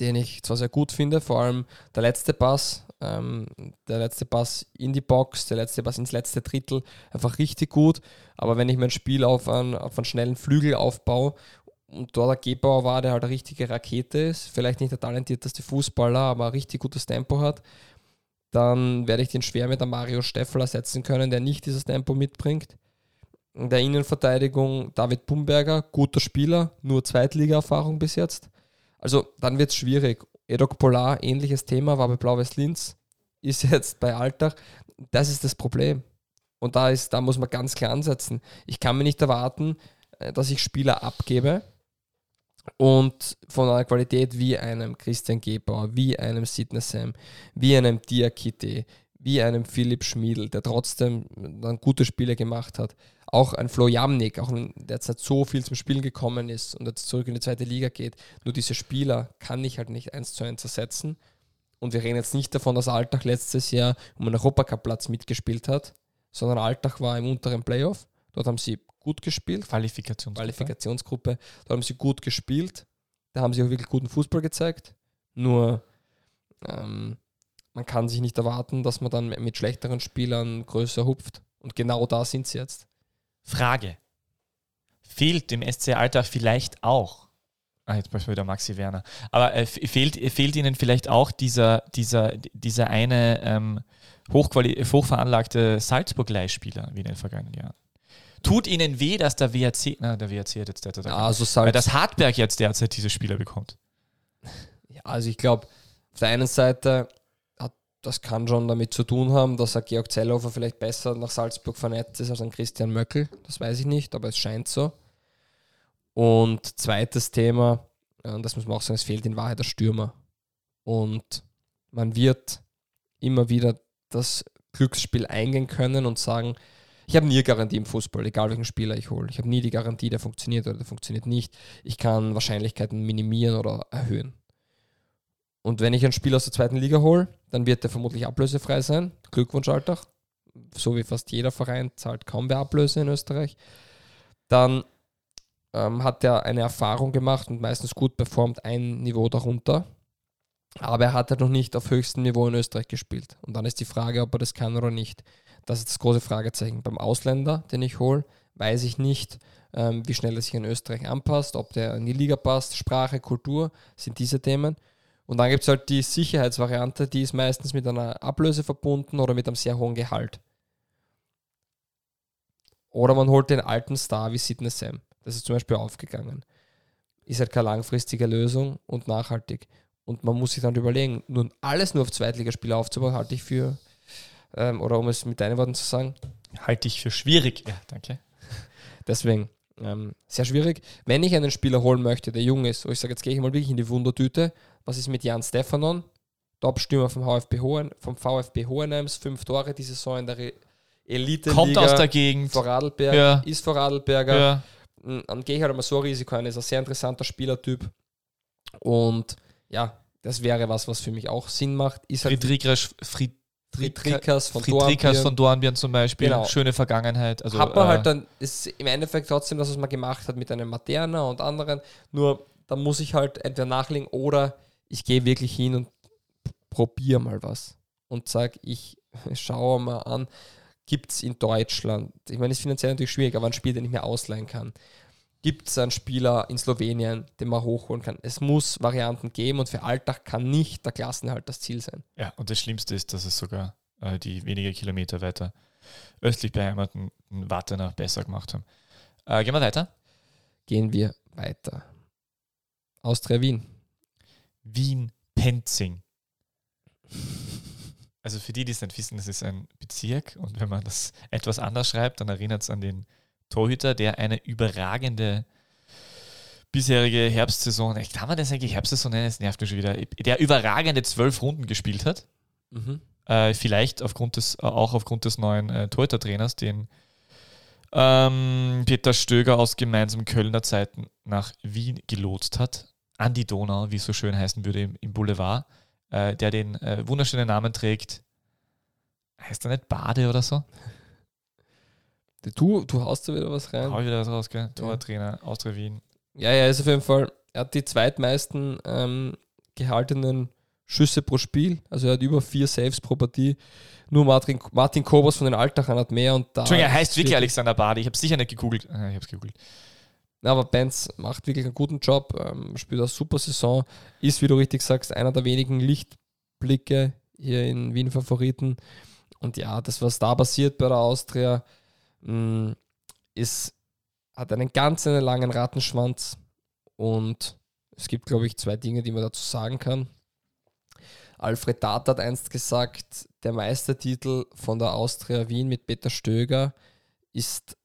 den ich zwar sehr gut finde, vor allem der letzte Pass, ähm, der letzte Pass in die Box, der letzte Pass ins letzte Drittel, einfach richtig gut. Aber wenn ich mein Spiel auf einen, auf einen schnellen Flügel aufbaue und dort der Gebauer war, der halt eine richtige Rakete ist, vielleicht nicht der talentierteste Fußballer, aber ein richtig gutes Tempo hat, dann werde ich den schwer mit einem Mario Steffel ersetzen können, der nicht dieses Tempo mitbringt. In der Innenverteidigung David Bumberger, guter Spieler, nur Zweitliga-Erfahrung bis jetzt. Also dann wird es schwierig. Edok Polar, ähnliches Thema, war bei Blau-Weiß Linz, ist jetzt bei Alltag. Das ist das Problem. Und da, ist, da muss man ganz klar ansetzen. Ich kann mir nicht erwarten, äh, dass ich Spieler abgebe und von einer Qualität wie einem Christian Gebauer, wie einem Sidney Sam, wie einem Diakite, wie einem Philipp Schmiedl, der trotzdem dann gute Spiele gemacht hat. Auch ein Flo Jamnik, auch wenn der jetzt nicht so viel zum Spielen gekommen ist und jetzt zurück in die zweite Liga geht. Nur diese Spieler kann ich halt nicht eins zu eins ersetzen. Und wir reden jetzt nicht davon, dass Alltag letztes Jahr um einen Europacup-Platz mitgespielt hat, sondern Alltag war im unteren Playoff. Dort haben sie gut gespielt. Qualifikationsgruppe. Qualifikationsgruppe. Dort haben sie gut gespielt. Da haben sie auch wirklich guten Fußball gezeigt. Nur ähm, man kann sich nicht erwarten, dass man dann mit schlechteren Spielern größer hupft. Und genau da sind sie jetzt. Frage. Fehlt dem SC Alltag vielleicht auch, ah, jetzt mal wieder Maxi Werner, aber äh, fehlt, fehlt ihnen vielleicht auch dieser, dieser, dieser eine ähm, hochquali hochveranlagte Salzburg-Leihspieler wie in den vergangenen Jahren? Tut ihnen weh, dass der WRC, na, der WRC hat jetzt derzeit, ja, also weil das Hartberg jetzt derzeit diese Spieler bekommt. Ja, also ich glaube, auf der einen Seite das kann schon damit zu tun haben, dass ein Georg Zellhofer vielleicht besser nach Salzburg vernetzt ist als ein Christian Möckel. Das weiß ich nicht, aber es scheint so. Und zweites Thema, und das muss man auch sagen, es fehlt in Wahrheit der Stürmer. Und man wird immer wieder das Glücksspiel eingehen können und sagen, ich habe nie Garantie im Fußball, egal welchen Spieler ich hole. Ich habe nie die Garantie, der funktioniert oder der funktioniert nicht. Ich kann Wahrscheinlichkeiten minimieren oder erhöhen. Und wenn ich einen Spieler aus der zweiten Liga hole, dann wird er vermutlich ablösefrei sein. Glückwunsch, Alltag. So wie fast jeder Verein zahlt kaum mehr Ablöse in Österreich. Dann ähm, hat er eine Erfahrung gemacht und meistens gut performt, ein Niveau darunter. Aber er hat halt noch nicht auf höchstem Niveau in Österreich gespielt. Und dann ist die Frage, ob er das kann oder nicht. Das ist das große Fragezeichen. Beim Ausländer, den ich hole, weiß ich nicht, ähm, wie schnell er sich in Österreich anpasst, ob der in die Liga passt, Sprache, Kultur, sind diese Themen. Und dann gibt es halt die Sicherheitsvariante, die ist meistens mit einer Ablöse verbunden oder mit einem sehr hohen Gehalt. Oder man holt den alten Star wie Sidney Sam. Das ist zum Beispiel aufgegangen. Ist halt keine langfristige Lösung und nachhaltig. Und man muss sich dann überlegen, nun alles nur auf Zweitligaspiele aufzubauen, halte ich für, ähm, oder um es mit deinen Worten zu sagen, Halte ich für schwierig. Ja, danke. Deswegen, ähm, sehr schwierig. Wenn ich einen Spieler holen möchte, der jung ist, wo ich sage, jetzt gehe ich mal wirklich in die Wundertüte, was ist mit Jan Stefanon? Top-Stürmer vom, VfB Hohen, vom VfB Hohenheims, fünf Tore diese Saison in der Elite. Kommt aus der Gegend. Vorarlberg, Ja. ist Vorarlberger. Ja. Mm, Dann gehe ich halt einmal so ein Risiko ein. Ist ein sehr interessanter Spielertyp. Und ja, das wäre was, was für mich auch Sinn macht. Ist halt Friedrichs, Fried, Friedrichs von Friedrichs Dornbirn. von Dornbirn zum Beispiel. Genau. Schöne Vergangenheit. Also, hat man äh, halt dann, ist im Endeffekt trotzdem das, was man gemacht hat mit einem Materna und anderen. Nur da muss ich halt entweder nachlegen oder ich gehe wirklich hin und probiere mal was. Und sage, ich schaue mal an, gibt es in Deutschland, ich meine, es ist finanziell natürlich schwierig, aber ein Spiel, den ich mir ausleihen kann. Gibt es einen Spieler in Slowenien, den man hochholen kann? Es muss Varianten geben und für Alltag kann nicht der Klassenhalt das Ziel sein. Ja, und das Schlimmste ist, dass es sogar äh, die wenige Kilometer weiter östlich beheimateten Wartener besser gemacht haben. Äh, gehen wir weiter. Gehen wir weiter. Austria Wien. Wien-Penzing. Also für die, die es nicht wissen, das ist ein Bezirk und wenn man das etwas anders schreibt, dann erinnert es an den Torhüter, der eine überragende bisherige Herbstsaison, echt, kann man das eigentlich Herbstsaison nennen? Es nervt mich schon wieder, der überragende zwölf Runden gespielt hat. Mhm. Äh, vielleicht aufgrund des, äh, auch aufgrund des neuen äh, Torhüter-Trainers, den ähm, Peter Stöger aus gemeinsamen Kölner Zeiten nach Wien gelotst hat. An die Donau, wie es so schön heißen würde im, im Boulevard, äh, der den äh, wunderschönen Namen trägt. Heißt er nicht Bade oder so? Du, du haust da wieder was rein. Hau ich wieder was raus, gell? Tortrainer, Austria Wien. Ja, ja, ist auf jeden Fall. Er hat die zweitmeisten ähm, gehaltenen Schüsse pro Spiel. Also er hat über vier Saves pro Partie. Nur Martin, Martin Kobos von den Altachern hat mehr und da. Entschuldigung, er heißt wirklich Alexander Bade. Ich habe sicher nicht gegoogelt. Ah, ich habe es gegoogelt. Na, aber Benz macht wirklich einen guten Job, ähm, spielt eine super Saison, ist, wie du richtig sagst, einer der wenigen Lichtblicke hier in Wien Favoriten. Und ja, das, was da passiert bei der Austria, mh, ist, hat einen ganz einen langen Rattenschwanz. Und es gibt, glaube ich, zwei Dinge, die man dazu sagen kann. Alfred Data hat einst gesagt, der Meistertitel von der Austria Wien mit Peter Stöger ist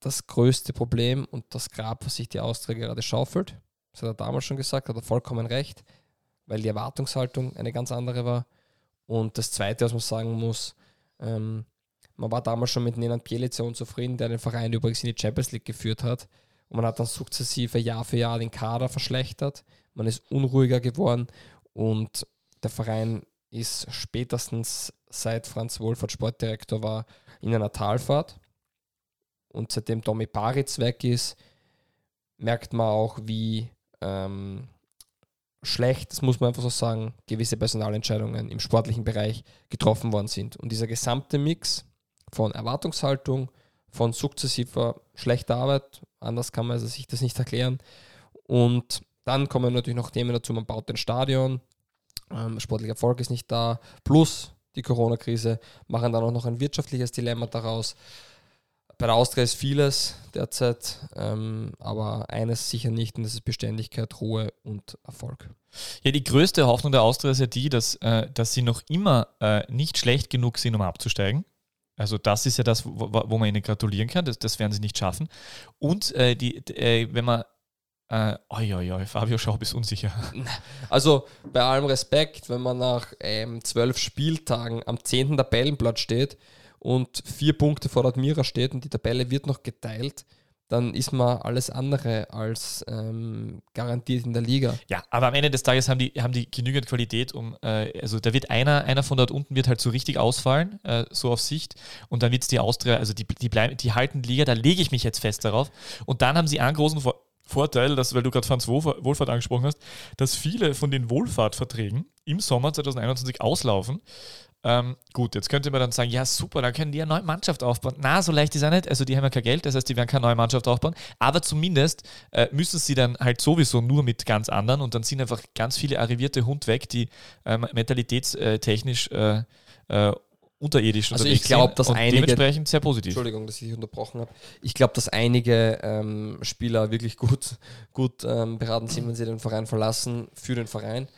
das größte Problem und das Grab, was sich die Austria gerade schaufelt. Das hat er damals schon gesagt, hat er vollkommen recht, weil die Erwartungshaltung eine ganz andere war. Und das Zweite, was man sagen muss, ähm, man war damals schon mit Nenad Bielica unzufrieden, der den Verein übrigens in die Champions League geführt hat. Und man hat dann sukzessive Jahr für Jahr den Kader verschlechtert. Man ist unruhiger geworden und der Verein ist spätestens seit Franz Wohlfahrt Sportdirektor war in einer Talfahrt. Und seitdem Tommy Paritz weg ist, merkt man auch, wie ähm, schlecht, das muss man einfach so sagen, gewisse Personalentscheidungen im sportlichen Bereich getroffen worden sind. Und dieser gesamte Mix von Erwartungshaltung, von sukzessiver schlechter Arbeit, anders kann man also sich das nicht erklären. Und dann kommen natürlich noch Themen dazu, man baut ein Stadion, ähm, sportlicher Erfolg ist nicht da, plus die Corona-Krise, machen dann auch noch ein wirtschaftliches Dilemma daraus. Bei der Austria ist vieles derzeit, ähm, aber eines sicher nicht und das ist Beständigkeit, Ruhe und Erfolg. Ja, die größte Hoffnung der Austria ist ja die, dass, äh, dass sie noch immer äh, nicht schlecht genug sind, um abzusteigen. Also das ist ja das, wo, wo man ihnen gratulieren kann. Das, das werden sie nicht schaffen. Und äh, die, äh, wenn man äh, oi, oi, oi, Fabio Schaub ist unsicher. Also bei allem Respekt, wenn man nach ähm, zwölf Spieltagen am 10. Tabellenplatz steht und vier Punkte vor Admira steht und die Tabelle wird noch geteilt, dann ist man alles andere als ähm, garantiert in der Liga. Ja, aber am Ende des Tages haben die, haben die genügend Qualität, um, äh, also da wird einer, einer von dort unten wird halt so richtig ausfallen, äh, so auf Sicht. Und dann wird es die Austria, also die, die bleiben, die halten die Liga, da lege ich mich jetzt fest darauf. Und dann haben sie einen großen Vor Vorteil, dass, weil du gerade Franz Wohlfahrt angesprochen hast, dass viele von den Wohlfahrtverträgen im Sommer 2021 auslaufen. Ähm, gut, jetzt könnte man dann sagen, ja super, dann können die eine neue Mannschaft aufbauen. Na, so leicht ist ja nicht. Also die haben ja kein Geld, das heißt, die werden keine neue Mannschaft aufbauen. Aber zumindest äh, müssen sie dann halt sowieso nur mit ganz anderen und dann sind einfach ganz viele arrivierte Hund weg, die ähm, mentalitätstechnisch äh, äh, unterirdisch also ich glaube, dass einige dementsprechend sehr positiv. Entschuldigung, dass ich dich unterbrochen habe. Ich glaube, dass einige ähm, Spieler wirklich gut, gut ähm, beraten sind, wenn sie den Verein verlassen für den Verein.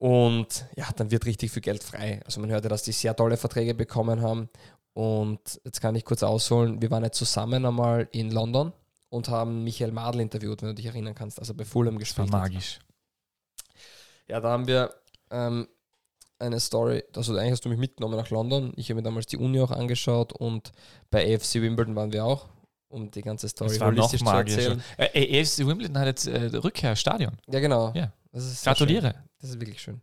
Und ja, dann wird richtig viel Geld frei. Also man hörte, dass die sehr tolle Verträge bekommen haben. Und jetzt kann ich kurz ausholen, wir waren jetzt zusammen einmal in London und haben Michael Madl interviewt, wenn du dich erinnern kannst, also bei Fulham gespielt. Das war magisch. Ja, da haben wir ähm, eine Story, also eigentlich hast du mich mitgenommen nach London. Ich habe mir damals die Uni auch angeschaut und bei AFC Wimbledon waren wir auch, um die ganze Story war noch magischer. Äh, AFC Wimbledon hat jetzt äh, Rückkehr, Stadion. Ja, genau. Ja. Gratuliere. Das ist wirklich schön.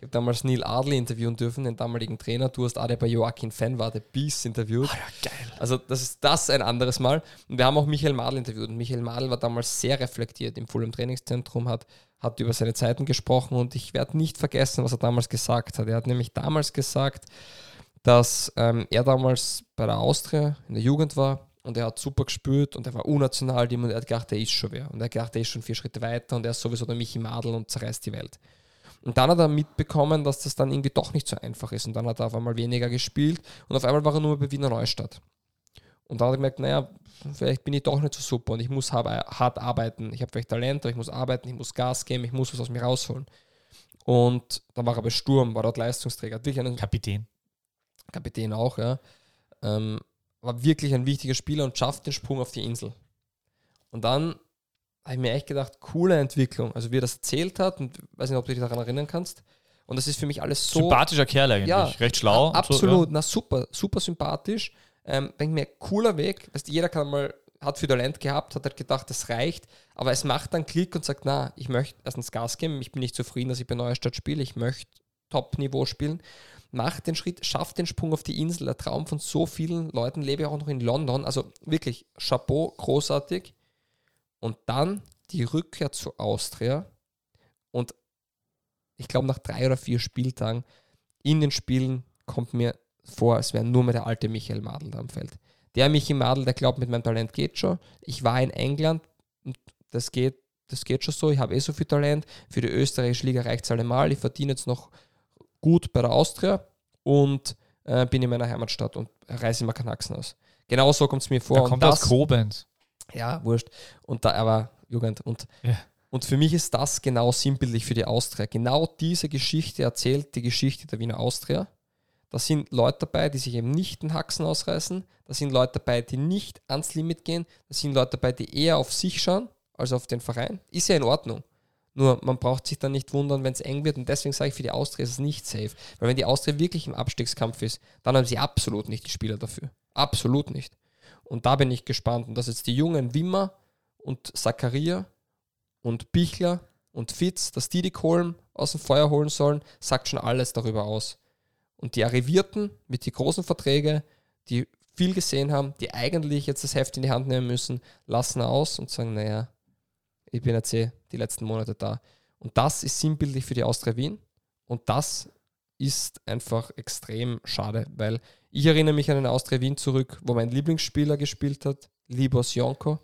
Ich habe damals Neil Adley interviewen dürfen, den damaligen Trainer. Du hast Ade bei Joachim Fenwarte Bies interviewt. Ah ja, geil. Also das ist das ein anderes Mal. Und wir haben auch Michael Madl interviewt. Und Michael Madl war damals sehr reflektiert im Fulham Trainingszentrum, hat, hat über seine Zeiten gesprochen und ich werde nicht vergessen, was er damals gesagt hat. Er hat nämlich damals gesagt, dass ähm, er damals bei der Austria in der Jugend war und er hat super gespürt und er war unational und er hat gedacht, er ist schon wer. Und er hat gedacht, er ist schon vier Schritte weiter und er ist sowieso der Michi Madl und zerreißt die Welt. Und dann hat er mitbekommen, dass das dann irgendwie doch nicht so einfach ist. Und dann hat er auf einmal weniger gespielt und auf einmal war er nur bei Wiener Neustadt. Und dann hat er gemerkt, naja, vielleicht bin ich doch nicht so super und ich muss hart arbeiten. Ich habe vielleicht Talent, aber ich muss arbeiten, ich muss Gas geben, ich muss was aus mir rausholen. Und dann war er bei Sturm, war dort Leistungsträger. Kapitän. Kapitän auch, ja. Ähm, war wirklich ein wichtiger Spieler und schafft den Sprung auf die Insel. Und dann habe ich mir echt gedacht, coole Entwicklung. Also wie er das erzählt hat und weiß nicht, ob du dich daran erinnern kannst. Und das ist für mich alles so. Sympathischer Kerl eigentlich, ja, recht schlau. Absolut, so, ja. na super, super sympathisch. Ähm, denke mir, cooler Weg. Weißt, jeder kann mal, hat viel Talent gehabt, hat halt gedacht, das reicht, aber es macht dann Klick und sagt, na, ich möchte erstens Gas geben, ich bin nicht zufrieden, dass ich bei Neustadt spiele, ich möchte Top-Niveau spielen. Macht den Schritt, schafft den Sprung auf die Insel, der Traum von so vielen Leuten, lebe ich auch noch in London. Also wirklich, Chapeau, großartig. Und dann die Rückkehr zu Austria. Und ich glaube, nach drei oder vier Spieltagen in den Spielen kommt mir vor, als wäre nur mehr der alte Michael Madl da am Feld. Der Michael Madl, der glaubt, mit meinem Talent geht schon. Ich war in England und das geht, das geht schon so. Ich habe eh so viel Talent. Für die österreichische Liga reicht es allemal. Ich verdiene jetzt noch gut bei der Austria und äh, bin in meiner Heimatstadt und reise immer keinen Haxen aus. Genau so kommt es mir vor. Da kommt das, aus Koblenz. Ja, wurscht. Und da, aber Jugend. Und, ja. und für mich ist das genau sinnbildlich für die Austria. Genau diese Geschichte erzählt die Geschichte der Wiener Austria. Da sind Leute dabei, die sich eben nicht den Haxen ausreißen. Da sind Leute dabei, die nicht ans Limit gehen. Da sind Leute dabei, die eher auf sich schauen als auf den Verein. Ist ja in Ordnung. Nur man braucht sich dann nicht wundern, wenn es eng wird. Und deswegen sage ich, für die Austria ist es nicht safe. Weil wenn die Austria wirklich im Abstiegskampf ist, dann haben sie absolut nicht die Spieler dafür. Absolut nicht. Und da bin ich gespannt. Und dass jetzt die jungen Wimmer und Zakaria und Bichler und Fitz, dass die die Kohlen aus dem Feuer holen sollen, sagt schon alles darüber aus. Und die Arrivierten mit den großen Verträgen, die viel gesehen haben, die eigentlich jetzt das Heft in die Hand nehmen müssen, lassen aus und sagen, naja, ich bin jetzt eh die letzten Monate da. Und das ist sinnbildlich für die Austria Wien. Und das ist einfach extrem schade, weil ich erinnere mich an eine Austria Wien zurück, wo mein Lieblingsspieler gespielt hat, Libos Jonko.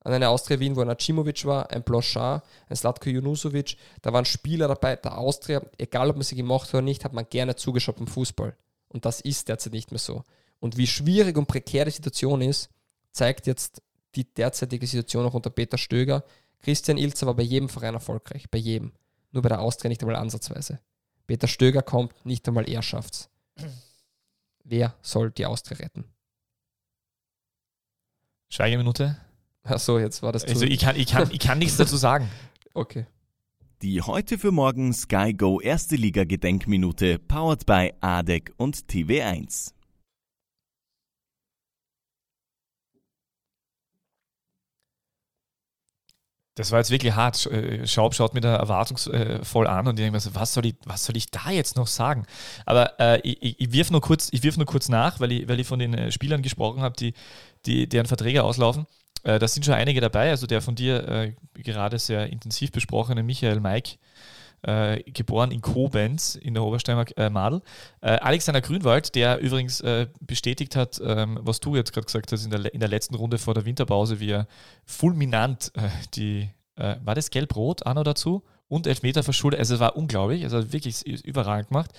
An eine Austria Wien, wo ein Acimovic war, ein Blochard, ein Slatko Junusovic. Da waren Spieler dabei, der Austria, egal ob man sie gemacht hat oder nicht, hat man gerne zugeschaut beim Fußball. Und das ist derzeit nicht mehr so. Und wie schwierig und prekär die Situation ist, zeigt jetzt die derzeitige Situation auch unter Peter Stöger. Christian Ilzer war bei jedem Verein erfolgreich, bei jedem. Nur bei der Austria nicht einmal ansatzweise. Peter Stöger kommt, nicht einmal er schafft's. Wer soll die Austria retten? Schweigeminute. Achso, jetzt war das. Also ich kann, ich, kann, ich kann nichts dazu sagen. Okay. Die heute für morgen Sky Go Erste Liga Gedenkminute powered by ADEC und TV1. Das war jetzt wirklich hart. Äh, Schaub schaut mir da erwartungsvoll an und ich denke mir so, was soll ich, was soll ich da jetzt noch sagen? Aber äh, ich, ich wirf nur kurz, ich wirf nur kurz nach, weil ich, weil ich von den äh, Spielern gesprochen habe, die, die, deren Verträge auslaufen. Äh, da sind schon einige dabei. Also der von dir äh, gerade sehr intensiv besprochene Michael Maik, äh, geboren in Koblenz in der Obersteiermark äh, Madel. Äh, Alexander Grünwald, der übrigens äh, bestätigt hat, ähm, was du jetzt gerade gesagt hast in der, in der letzten Runde vor der Winterpause, wie er fulminant äh, die, äh, war das Gelb-Rot, Anno dazu? Und Elfmeter verschuldet. Also es war unglaublich, also wirklich überragend gemacht.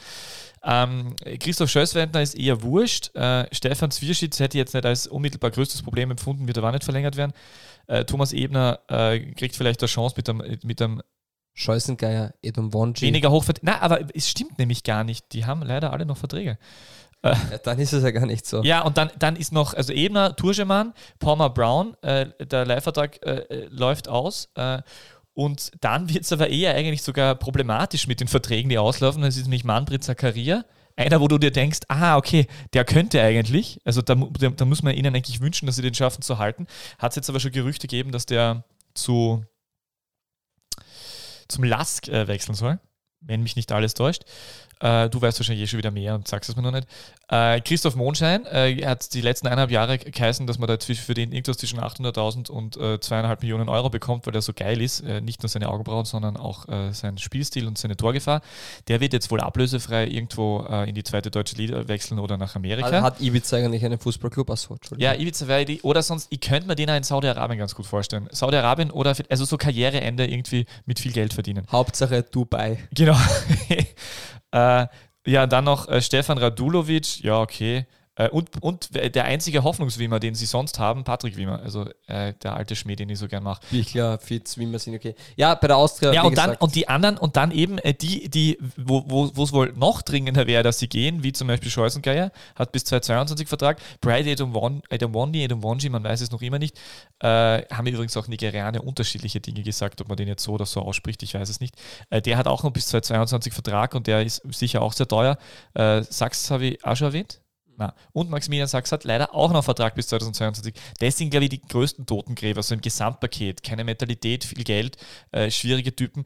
Ähm, Christoph Schösswendner ist eher wurscht. Äh, Stefan Zwierschitz hätte jetzt nicht als unmittelbar größtes Problem empfunden, wird aber nicht verlängert werden. Äh, Thomas Ebner äh, kriegt vielleicht eine Chance mit einem, mit einem Scheußengeier, Edom Wonji. weniger hochverdient. Na, aber es stimmt nämlich gar nicht. Die haben leider alle noch Verträge. Ja, dann ist es ja gar nicht so. Ja, und dann, dann ist noch, also Ebner, Turgeman, Palmer Brown, äh, der Leihvertrag äh, äh, läuft aus. Äh, und dann wird es aber eher eigentlich sogar problematisch mit den Verträgen, die auslaufen. Das ist nämlich Manfred Zakaria. Einer, wo du dir denkst, ah, okay, der könnte eigentlich, also da, da, da muss man ihnen eigentlich wünschen, dass sie den schaffen zu halten. Hat es jetzt aber schon Gerüchte gegeben, dass der zu zum Lask äh, wechseln soll, wenn mich nicht alles täuscht. Äh, du weißt wahrscheinlich eh schon wieder mehr und sagst es mir noch nicht. Äh, Christoph Monschein äh, hat die letzten eineinhalb Jahre geheißen, dass man da für den irgendwas zwischen 800.000 und äh, zweieinhalb Millionen Euro bekommt, weil er so geil ist. Äh, nicht nur seine Augenbrauen, sondern auch äh, sein Spielstil und seine Torgefahr. Der wird jetzt wohl ablösefrei irgendwo in die zweite deutsche Liga wechseln oder nach Amerika. Hat, hat Ibiza eigentlich einen Fußballclub? Achso, Ja, Ibiza wäre die, oder sonst, ich könnte mir den auch in Saudi-Arabien ganz gut vorstellen. Saudi-Arabien oder, also so Karriereende irgendwie mit viel Geld verdienen. Hauptsache Dubai. Genau. Äh, ja, dann noch äh, Stefan Radulovic, ja, okay. Äh, und, und der einzige Hoffnungswimmer, den sie sonst haben, Patrick Wimmer, also äh, der alte Schmäh, den ich so gern mache. Wichler, Fitz, Wimmer sind okay. Ja, bei der Austria. Ja, und dann und die anderen und dann eben äh, die, die, wo es wohl noch dringender wäre, dass sie gehen, wie zum Beispiel Scheusengeier, hat bis 2022 Vertrag. Brady Adamwandi, Adamwanji, man weiß es noch immer nicht, äh, haben übrigens auch Nigerianer unterschiedliche Dinge gesagt, ob man den jetzt so oder so ausspricht, ich weiß es nicht. Äh, der hat auch noch bis 2022 Vertrag und der ist sicher auch sehr teuer. Äh, Sachs habe ich auch schon erwähnt. Na. Und Maximilian Sachs hat leider auch noch Vertrag bis 2022. Das sind, glaube ich, die größten Totengräber, so im Gesamtpaket. Keine Mentalität, viel Geld, äh, schwierige Typen.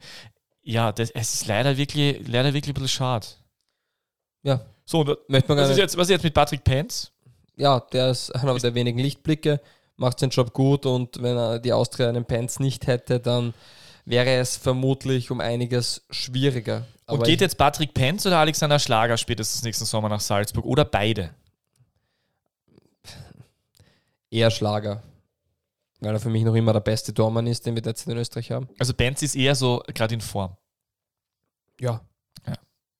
Ja, das, es ist leider wirklich, leider wirklich ein bisschen schade. Ja. So, Möchte man was, ist jetzt, was ist jetzt mit Patrick Pence? Ja, der ist einer der wenigen Lichtblicke, macht seinen Job gut und wenn er die Austria einen Pence nicht hätte, dann wäre es vermutlich um einiges schwieriger. Aber und geht jetzt Patrick Pence oder Alexander Schlager spätestens nächsten Sommer nach Salzburg oder beide? Eher Schlager. Weil er für mich noch immer der beste Tormann ist, den wir derzeit in Österreich haben. Also Benz ist eher so gerade in Form. Ja. ja.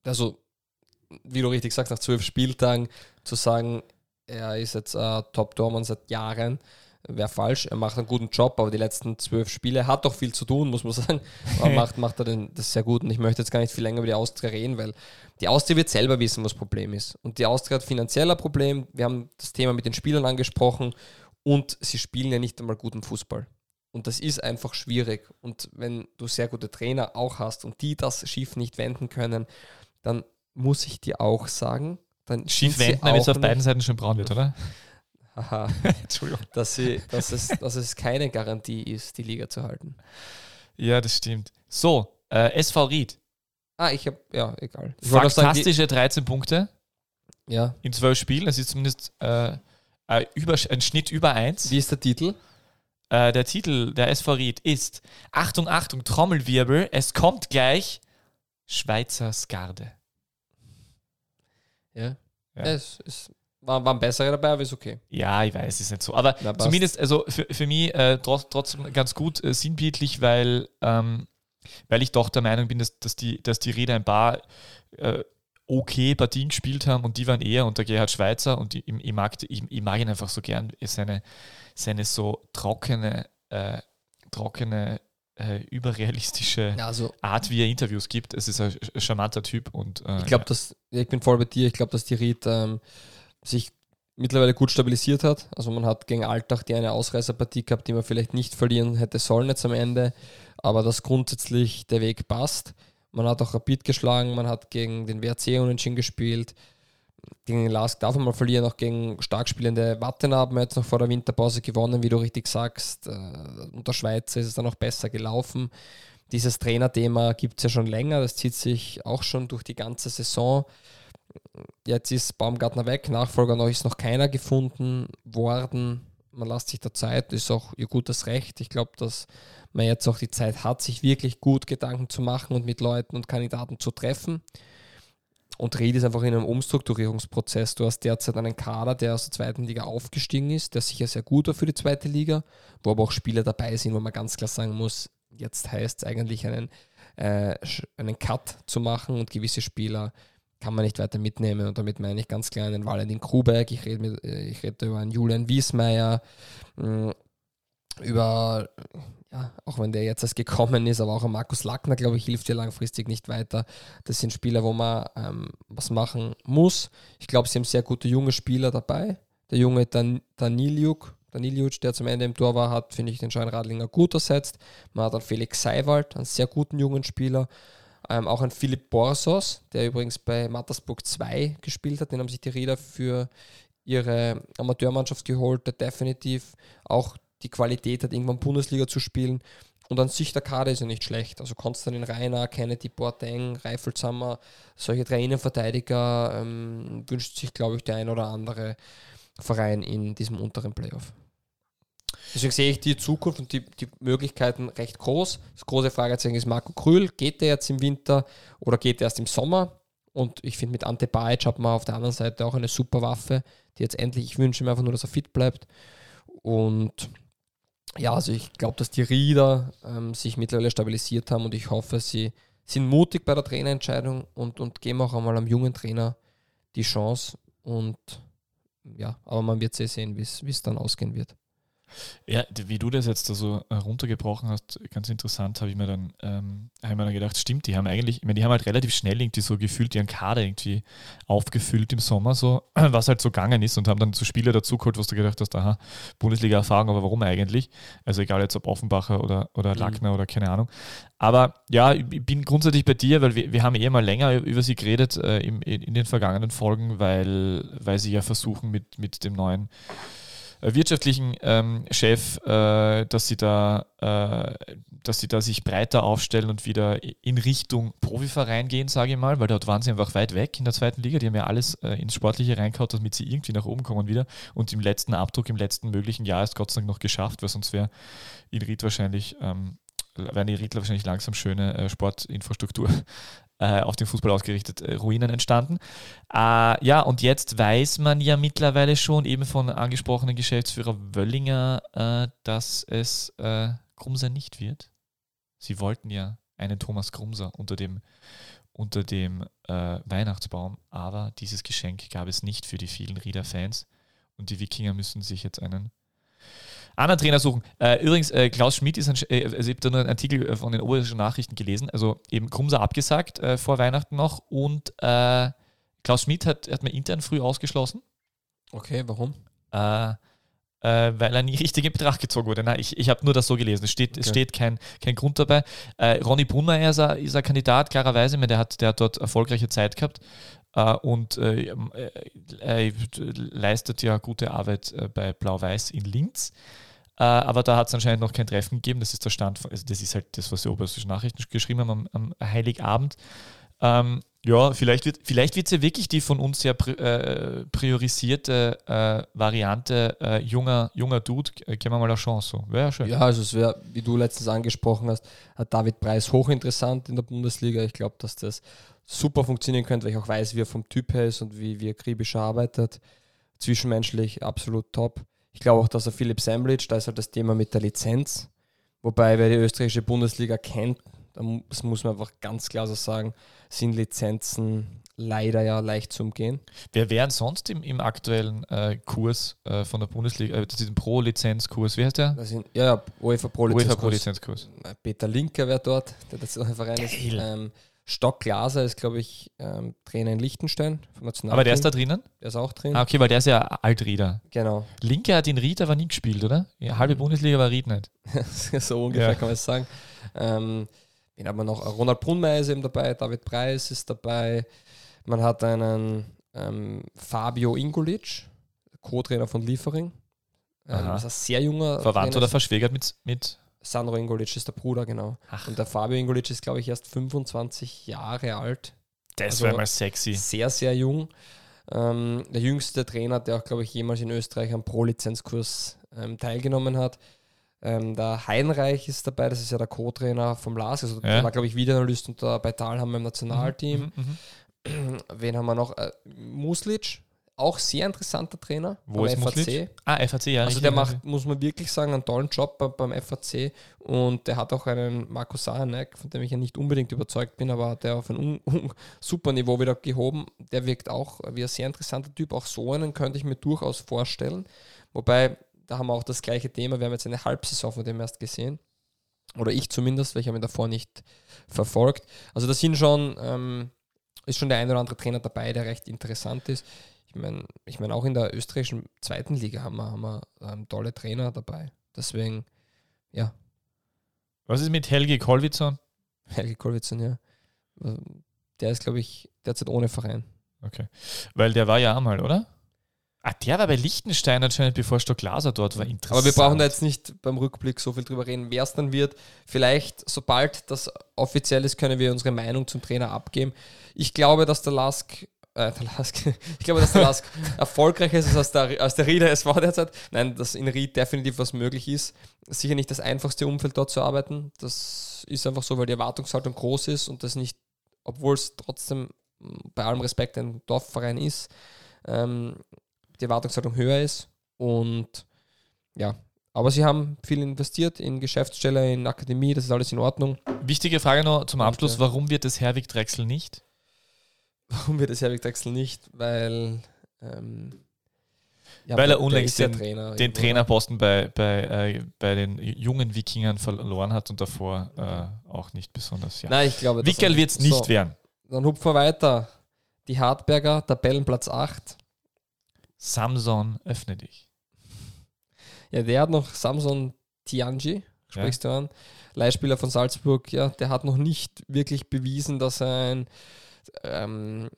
Also, wie du richtig sagst, nach zwölf Spieltagen zu sagen, er ist jetzt äh, Top-Tormann seit Jahren, wäre falsch. Er macht einen guten Job, aber die letzten zwölf Spiele hat doch viel zu tun, muss man sagen. Aber macht, macht er den, das sehr gut. Und ich möchte jetzt gar nicht viel länger über die Austria reden, weil die Austria wird selber wissen, was das Problem ist. Und die Austria hat finanzieller Problem. Wir haben das Thema mit den Spielern angesprochen und sie spielen ja nicht einmal guten Fußball. Und das ist einfach schwierig. Und wenn du sehr gute Trainer auch hast und die das Schiff nicht wenden können, dann muss ich dir auch sagen, dann Schiff wenden, damit es auf beiden Seiten schon braun wird, oder? Haha. Entschuldigung. Dass, sie, dass, es, dass es keine Garantie ist, die Liga zu halten. Ja, das stimmt. So, äh, SV Ried. Ah, ich habe, ja, egal. Ich Fantastische sagen, 13 Punkte. Ja. In zwölf Spielen. Das ist zumindest äh, äh, über, ein Schnitt über 1. Wie ist der Titel? Äh, der Titel der SV Ried ist Achtung, Achtung, Trommelwirbel, es kommt gleich Schweizer Skarde. Ja. ja. Es, es war, waren bessere dabei, aber ist okay. Ja, ich weiß, ist nicht so. Aber Na, zumindest, also für, für mich äh, trotz, trotzdem ganz gut äh, sinnbildlich, weil, ähm, weil ich doch der Meinung bin, dass, dass, die, dass die Rieder ein paar äh, okay Partien gespielt haben und die waren eher unter Gerhard Schweizer und ich, ich, mag, ich, ich mag ihn einfach so gern, seine, seine so trockene, äh, trockene, äh, überrealistische also, Art, wie er Interviews gibt. Es ist ein, charmanter Typ und äh, ich glaube, ja. dass ich bin voll bei dir. Ich glaube, dass die Ried ähm, sich mittlerweile gut stabilisiert hat. Also man hat gegen Alltag die eine Ausreißerpartie gehabt, die man vielleicht nicht verlieren hätte sollen jetzt am Ende, aber dass grundsätzlich der Weg passt. Man hat auch Rapid geschlagen, man hat gegen den WRC unentschieden gespielt. Gegen den Lask darf man mal verlieren, auch gegen stark spielende Watten haben wir jetzt noch vor der Winterpause gewonnen, wie du richtig sagst. Äh, unter Schweizer ist es dann auch besser gelaufen. Dieses Trainerthema gibt es ja schon länger, das zieht sich auch schon durch die ganze Saison. Jetzt ist Baumgartner weg, Nachfolger noch ist noch keiner gefunden worden. man lässt sich da Zeit, ist auch ihr gutes Recht. Ich glaube, dass man jetzt auch die Zeit hat, sich wirklich gut Gedanken zu machen und mit Leuten und Kandidaten zu treffen. Und Ried ist einfach in einem Umstrukturierungsprozess. Du hast derzeit einen Kader, der aus der zweiten Liga aufgestiegen ist, der sicher sehr gut war für die zweite Liga, wo aber auch Spieler dabei sind, wo man ganz klar sagen muss, jetzt heißt es eigentlich einen, äh, einen Cut zu machen und gewisse Spieler kann man nicht weiter mitnehmen. Und damit meine ich ganz klar einen Valentin Krubeck, ich rede, mit, äh, über einen Julian Wiesmeier, mm, über, ja, auch wenn der jetzt erst gekommen ist, aber auch Markus Lackner, glaube ich, hilft dir langfristig nicht weiter. Das sind Spieler, wo man ähm, was machen muss. Ich glaube, sie haben sehr gute junge Spieler dabei. Der junge Dan Daniliuk, Daniliuc, der zum Ende im Tor war, hat, finde ich, den Schein Radlinger gut ersetzt. Man hat dann Felix Seiwald, einen sehr guten jungen Spieler. Ähm, auch ein Philipp Borsos, der übrigens bei Mattersburg 2 gespielt hat. Den haben sich die Räder für ihre Amateurmannschaft geholt, der definitiv auch die Qualität hat, irgendwann Bundesliga zu spielen. Und an sich der Kader ist ja nicht schlecht. Also Konstantin Reiner, Kennedy Boateng, Reifelsammer, solche drei Innenverteidiger ähm, wünscht sich, glaube ich, der ein oder andere Verein in diesem unteren Playoff. Deswegen sehe ich die Zukunft und die, die Möglichkeiten recht groß. Das große Fragezeichen ist Marco Krühl. Geht der jetzt im Winter oder geht er erst im Sommer? Und ich finde, mit Ante Bajic hat man auf der anderen Seite auch eine super Waffe, die jetzt endlich, ich wünsche mir einfach nur, dass er fit bleibt. Und ja, also ich glaube, dass die Rieder ähm, sich mittlerweile stabilisiert haben und ich hoffe, sie sind mutig bei der Trainerentscheidung und, und geben auch einmal einem jungen Trainer die Chance. Und ja, aber man wird sehr sehen, wie es dann ausgehen wird. Ja, wie du das jetzt da so äh, runtergebrochen hast, ganz interessant, habe ich mir dann, ähm, habe ich mir dann gedacht, stimmt, die haben eigentlich, ich meine, die haben halt relativ schnell irgendwie so gefühlt ihren Kader irgendwie aufgefüllt im Sommer, so, was halt so gegangen ist und haben dann so Spieler dazugeholt, was du gedacht hast, aha, Bundesliga-Erfahrung, aber warum eigentlich? Also egal jetzt ob Offenbacher oder, oder mhm. Lackner mhm. oder keine Ahnung. Aber ja, ich bin grundsätzlich bei dir, weil wir, wir haben eh mal länger über sie geredet äh, im, in den vergangenen Folgen, weil, weil sie ja versuchen mit, mit dem neuen wirtschaftlichen ähm, Chef, äh, dass sie da, äh, dass sie da sich breiter aufstellen und wieder in Richtung Profiverein gehen, sage ich mal, weil dort waren sie einfach weit weg in der zweiten Liga. Die haben ja alles äh, ins Sportliche reingehauen, damit sie irgendwie nach oben kommen wieder. Und im letzten Abdruck, im letzten möglichen Jahr ist Gott sei Dank noch geschafft, weil sonst wäre in Ried wahrscheinlich ähm, werden die Riedler wahrscheinlich langsam schöne äh, Sportinfrastruktur äh, auf den Fußball ausgerichtet äh, Ruinen entstanden. Äh, ja, und jetzt weiß man ja mittlerweile schon eben von angesprochenen Geschäftsführer Wöllinger, äh, dass es äh, Grumser nicht wird. Sie wollten ja einen Thomas Grumser unter dem, unter dem äh, Weihnachtsbaum, aber dieses Geschenk gab es nicht für die vielen Rieder-Fans und die Wikinger müssen sich jetzt einen anderen Trainer suchen. Äh, übrigens, äh, Klaus Schmidt ist ein, äh, also ich habe da nur einen Artikel äh, von den oberischen Nachrichten gelesen, also eben Krumser abgesagt äh, vor Weihnachten noch und äh, Klaus Schmidt hat, hat mir intern früh ausgeschlossen. Okay, warum? weil er nie richtig in Betracht gezogen wurde. Nein, ich, ich habe nur das so gelesen. Es steht, okay. es steht kein, kein Grund dabei. Ronny Brunmeier ist ein, ist ein Kandidat, klarerweise. Der hat, der hat dort erfolgreiche Zeit gehabt äh, und äh, äh, leistet ja gute Arbeit bei Blau-Weiß in Linz. Äh, aber da hat es anscheinend noch kein Treffen gegeben. Das ist der Stand, also das ist halt das, was die obersten Nachrichten geschrieben haben am, am Heiligabend. Ähm, ja, vielleicht wird vielleicht ja wirklich die von uns ja äh, priorisierte äh, Variante äh, junger, junger Dude. Äh, geben wir mal eine Chance. Wäre ja schön. Ja, also es wäre, wie du letztens angesprochen hast, hat David Preis hochinteressant in der Bundesliga. Ich glaube, dass das super funktionieren könnte, weil ich auch weiß, wie er vom Typ her ist und wie, wie er akribisch arbeitet. Zwischenmenschlich absolut top. Ich glaube auch, dass er Philipp Sambridge, da ist halt das Thema mit der Lizenz. Wobei, wer die österreichische Bundesliga kennt, das muss man einfach ganz klar so sagen, sind Lizenzen leider ja leicht zu umgehen. Wer wären sonst im, im aktuellen äh, Kurs äh, von der Bundesliga, äh, ein Pro-Lizenzkurs, wie heißt der? Sind, ja, ja, UEFA Pro-Lizenzkurs. Pro Peter Linker wäre dort, der das Verein ist. Ähm, Stock Glaser ist, glaube ich, ähm, Trainer in Liechtenstein. Aber der ist da drinnen? Der ist auch drin. Ah, okay, weil der ist ja Altrieder. Genau. Linke hat in Ried aber nie gespielt, oder? Ja, halbe Bundesliga war Ried nicht. so ungefähr ja. kann man es sagen. Ähm, wen hat man noch? Ronald Brunmeier ist eben dabei, David Preis ist dabei. Man hat einen ähm, Fabio Ingulic, Co-Trainer von Liefering. Ähm, ist ein sehr junger. Verwandt oder verschwägert mit, mit Sandro Ingolic ist der Bruder, genau. Ach. Und der Fabio Ingolic ist, glaube ich, erst 25 Jahre alt. Das also wäre mal sexy. Sehr, sehr jung. Ähm, der jüngste Trainer, der auch, glaube ich, jemals in Österreich einen Pro-Lizenzkurs ähm, teilgenommen hat. Ähm, der Heinreich ist dabei, das ist ja der Co-Trainer vom LAS, also Ja. der war, glaube ich, Videoanalyst und da bei Tal haben wir im Nationalteam. Mhm, mhm. Wen haben wir noch? Äh, Muslic, auch sehr interessanter Trainer. Wo beim ist Muslic? Ah, FAC, ja. Also der macht, muss man wirklich sagen, einen tollen Job bei- beim FAC und der hat auch einen Marco Sahanek, von dem ich ja nicht unbedingt überzeugt bin, aber der auf ein un, un, super Niveau wieder gehoben. Der wirkt auch wie ein sehr interessanter Typ. Auch so einen könnte ich mir durchaus vorstellen. Wobei, da haben wir auch das gleiche Thema. Wir haben jetzt eine Halbsaison von dem erst gesehen. Oder ich zumindest, weil ich habe ihn davor nicht verfolgt. Also da sind schon, ähm, ist schon der ein oder andere Trainer dabei, der recht interessant ist. Ich meine, ich mein, auch in der österreichischen zweiten Liga haben wir, haben wir ähm, tolle Trainer dabei. Deswegen, ja, Was ist mit Helge Kolwitzer? Helge Kolwitzen, ja. Der ist, glaube ich, derzeit ohne Verein. Okay. Weil der war ja einmal, oder? Ah, der war bei Liechtenstein anscheinend, bevor Stock Glaser dort war. Interessant. Aber wir brauchen da jetzt nicht beim Rückblick so viel drüber reden, wer es dann wird. Vielleicht, sobald das offiziell ist, können wir unsere Meinung zum Trainer abgeben. Ich glaube, dass der Lask, äh, der Lask, ich glaube, dass der Lask erfolgreicher ist als der, als der Rieder SV derzeit. Nein, dass in Ried definitiv was möglich ist. Sicher nicht das einfachste Umfeld dort zu arbeiten. Das ist einfach so, weil die Erwartungshaltung groß ist und das nicht, obwohl es trotzdem mh, bei allem Respekt ein Dorfverein ist, ähm, die Erwartungshaltung höher ist. Und ja, aber sie haben viel investiert in Geschäftsstelle, in Akademie, das ist alles in Ordnung. Wichtige Frage noch zum Abschluss: äh, Warum wird es Herwig Drechsel nicht? Warum wird es Herwig Drechsel nicht? Weil, ähm, ja, Weil er unlängst ja den- Trainer Den irgendwo, Trainerposten bei, bei, äh, bei den jungen Wikingern verloren hat und davor äh, auch nicht besonders. Ja. Nein, ich glaube, Wickel wird es nicht So, werden. Dann hupfen wir weiter. Die Hartberger, Tabellenplatz 8. Samson, öffne dich. Ja, der hat noch Samson Tianji, sprichst du an. Leihspieler von Salzburg, ja, der hat noch nicht wirklich bewiesen, dass er ein ähm,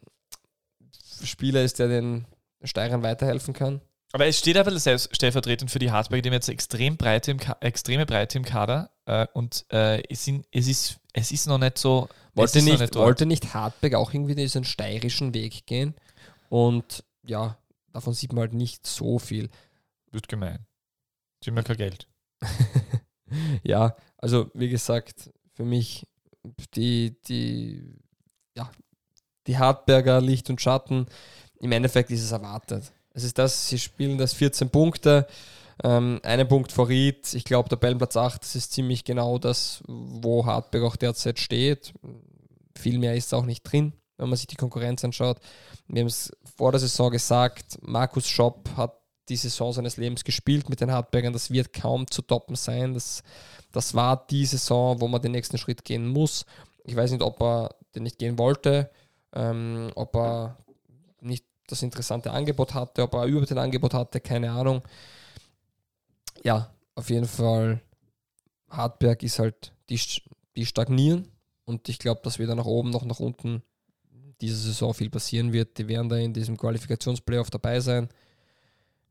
Spieler ist, der den Steirern weiterhelfen kann. Aber es steht aber selbst stellvertretend für die Hartberg, die haben jetzt extrem breite im Ka extreme Breite im Kader äh, und äh, es, sind, es, ist, es ist noch nicht so. Wollte nicht, dort. wollte nicht Hartberg auch irgendwie diesen steirischen Weg gehen? Und ja, davon sieht man halt nicht so viel. Wird gemein. Sie haben ja kein Geld. ja, also wie gesagt, für mich die, die, ja, die Hartberger Licht und Schatten, im Endeffekt ist es erwartet. Es ist das, sie spielen das 14 Punkte, ähm, einen Punkt vor Ried. Ich glaube, Tabellenplatz 8, das ist ziemlich genau das, wo Hartberg auch derzeit steht. Viel mehr ist auch nicht drin, wenn man sich die Konkurrenz anschaut. Wir haben es vor der Saison gesagt, Markus Schopp hat die Saison seines Lebens gespielt mit den Hartbergern. Das wird kaum zu toppen sein. Das, das war die Saison, wo man den nächsten Schritt gehen muss. Ich weiß nicht, ob er den nicht gehen wollte, ähm, ob er nicht das interessante Angebot hatte, ob er überhaupt ein Angebot hatte, keine Ahnung. Ja, auf jeden Fall, Hartberg ist halt, die, die stagnieren und ich glaube, dass weder nach oben noch nach unten diese Saison viel passieren wird. Die werden da in diesem Qualifikationsplayoff dabei sein.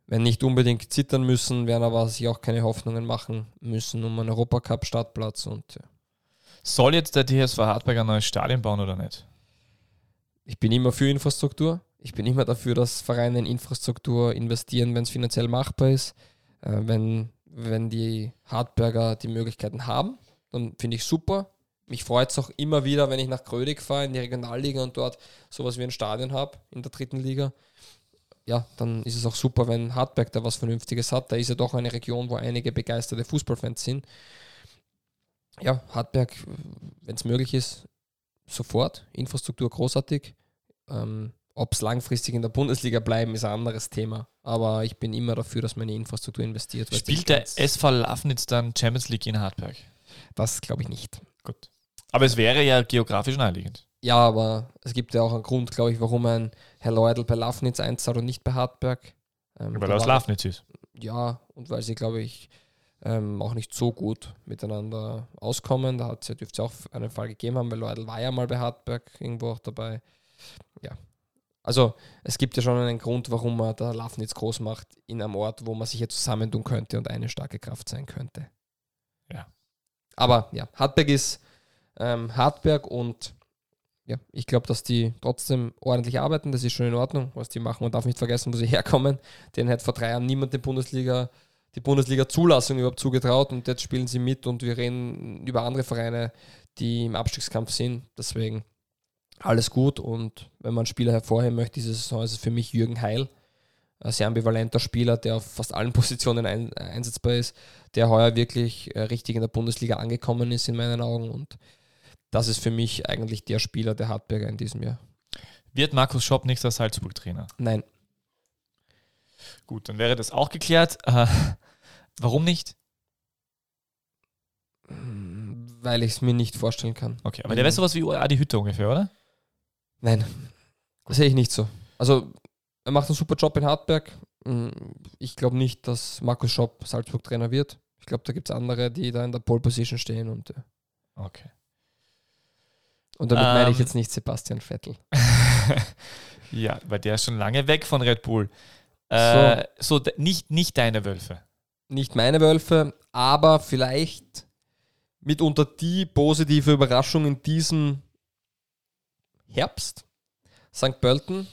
Wenn nicht unbedingt zittern müssen, werden aber sich auch keine Hoffnungen machen müssen um einen Europacup-Startplatz ja. Soll jetzt der TSV Hartberg ein neues Stadion bauen oder nicht? Ich bin immer für Infrastruktur. Ich bin immer dafür, dass Vereine in Infrastruktur investieren, wenn es finanziell machbar ist. Äh, wenn, wenn die Hartberger die Möglichkeiten haben, dann finde ich super. Mich freut es auch immer wieder, wenn ich nach Grödig fahre in die Regionalliga und dort sowas wie ein Stadion habe in der dritten Liga. Ja, dann ist es auch super, wenn Hartberg da was Vernünftiges hat. Da ist ja doch eine Region, wo einige begeisterte Fußballfans sind. Ja, Hartberg, wenn es möglich ist, sofort. Infrastruktur großartig. Ähm, Ob es langfristig in der Bundesliga bleiben, ist ein anderes Thema. Aber ich bin immer dafür, dass man in die Infrastruktur investiert. Spielt der SV Lafnitz dann Champions League in Hartberg? Das glaube ich nicht. Gut. Aber es wäre ja geografisch naheliegend. Ja, aber es gibt ja auch einen Grund, glaube ich, warum ein Herr Leudl bei Lafnitz einzahlt und nicht bei Hartberg. Ähm, Weil er aus Lafnitz ist. Ja, und weil sie, glaube ich, ähm, auch nicht so gut miteinander auskommen. Da hat es ja, dürfte es auch einen Fall gegeben haben, weil Leudl war ja mal bei Hartberg irgendwo auch dabei. Ja. Also es gibt ja schon einen Grund, warum man da Lafnitz groß macht in einem Ort, wo man sich jetzt zusammentun könnte und eine starke Kraft sein könnte. Ja. Aber ja, Hartberg ist ähm, Hartberg und ja, ich glaube, dass die trotzdem ordentlich arbeiten. Das ist schon in Ordnung, was die machen. Man darf nicht vergessen, wo sie herkommen. Den hat vor drei Jahren niemand den Bundesliga die Bundesliga-Zulassung überhaupt zugetraut und jetzt spielen sie mit und wir reden über andere Vereine, die im Abstiegskampf sind. Deswegen alles gut und wenn man einen Spieler hervorheben möchte, diese Saison ist es für mich Jürgen Heil. Ein sehr ambivalenter Spieler, der auf fast allen Positionen ein, einsetzbar ist, der heuer wirklich äh, richtig in der Bundesliga angekommen ist in meinen Augen und das ist für mich eigentlich der Spieler der Hartberger in diesem Jahr. Wird Markus Schopp nächster Salzburg-Trainer? Nein. Gut, dann wäre das auch geklärt. Äh, warum nicht? Weil ich es mir nicht vorstellen kann. Okay, aber der wäre sowas wie Adi Hütte ungefähr, oder? Nein, das sehe ich nicht so. Also, er macht einen super Job in Hartberg. Hm, ich glaube nicht, dass Markus Schopp Salzburg-Trainer wird. Ich glaube, da gibt es andere, die da in der Pole Position stehen. Und, äh, okay. Und damit ähm, meine ich ähm. jetzt nicht Sebastian Vettel. ja, weil der ist schon lange weg von Red Bull. Äh, so, so nicht, nicht deine Wölfe. Nicht meine Wölfe, aber vielleicht mitunter die positive Überraschung in diesem Herbst. St. Pölten,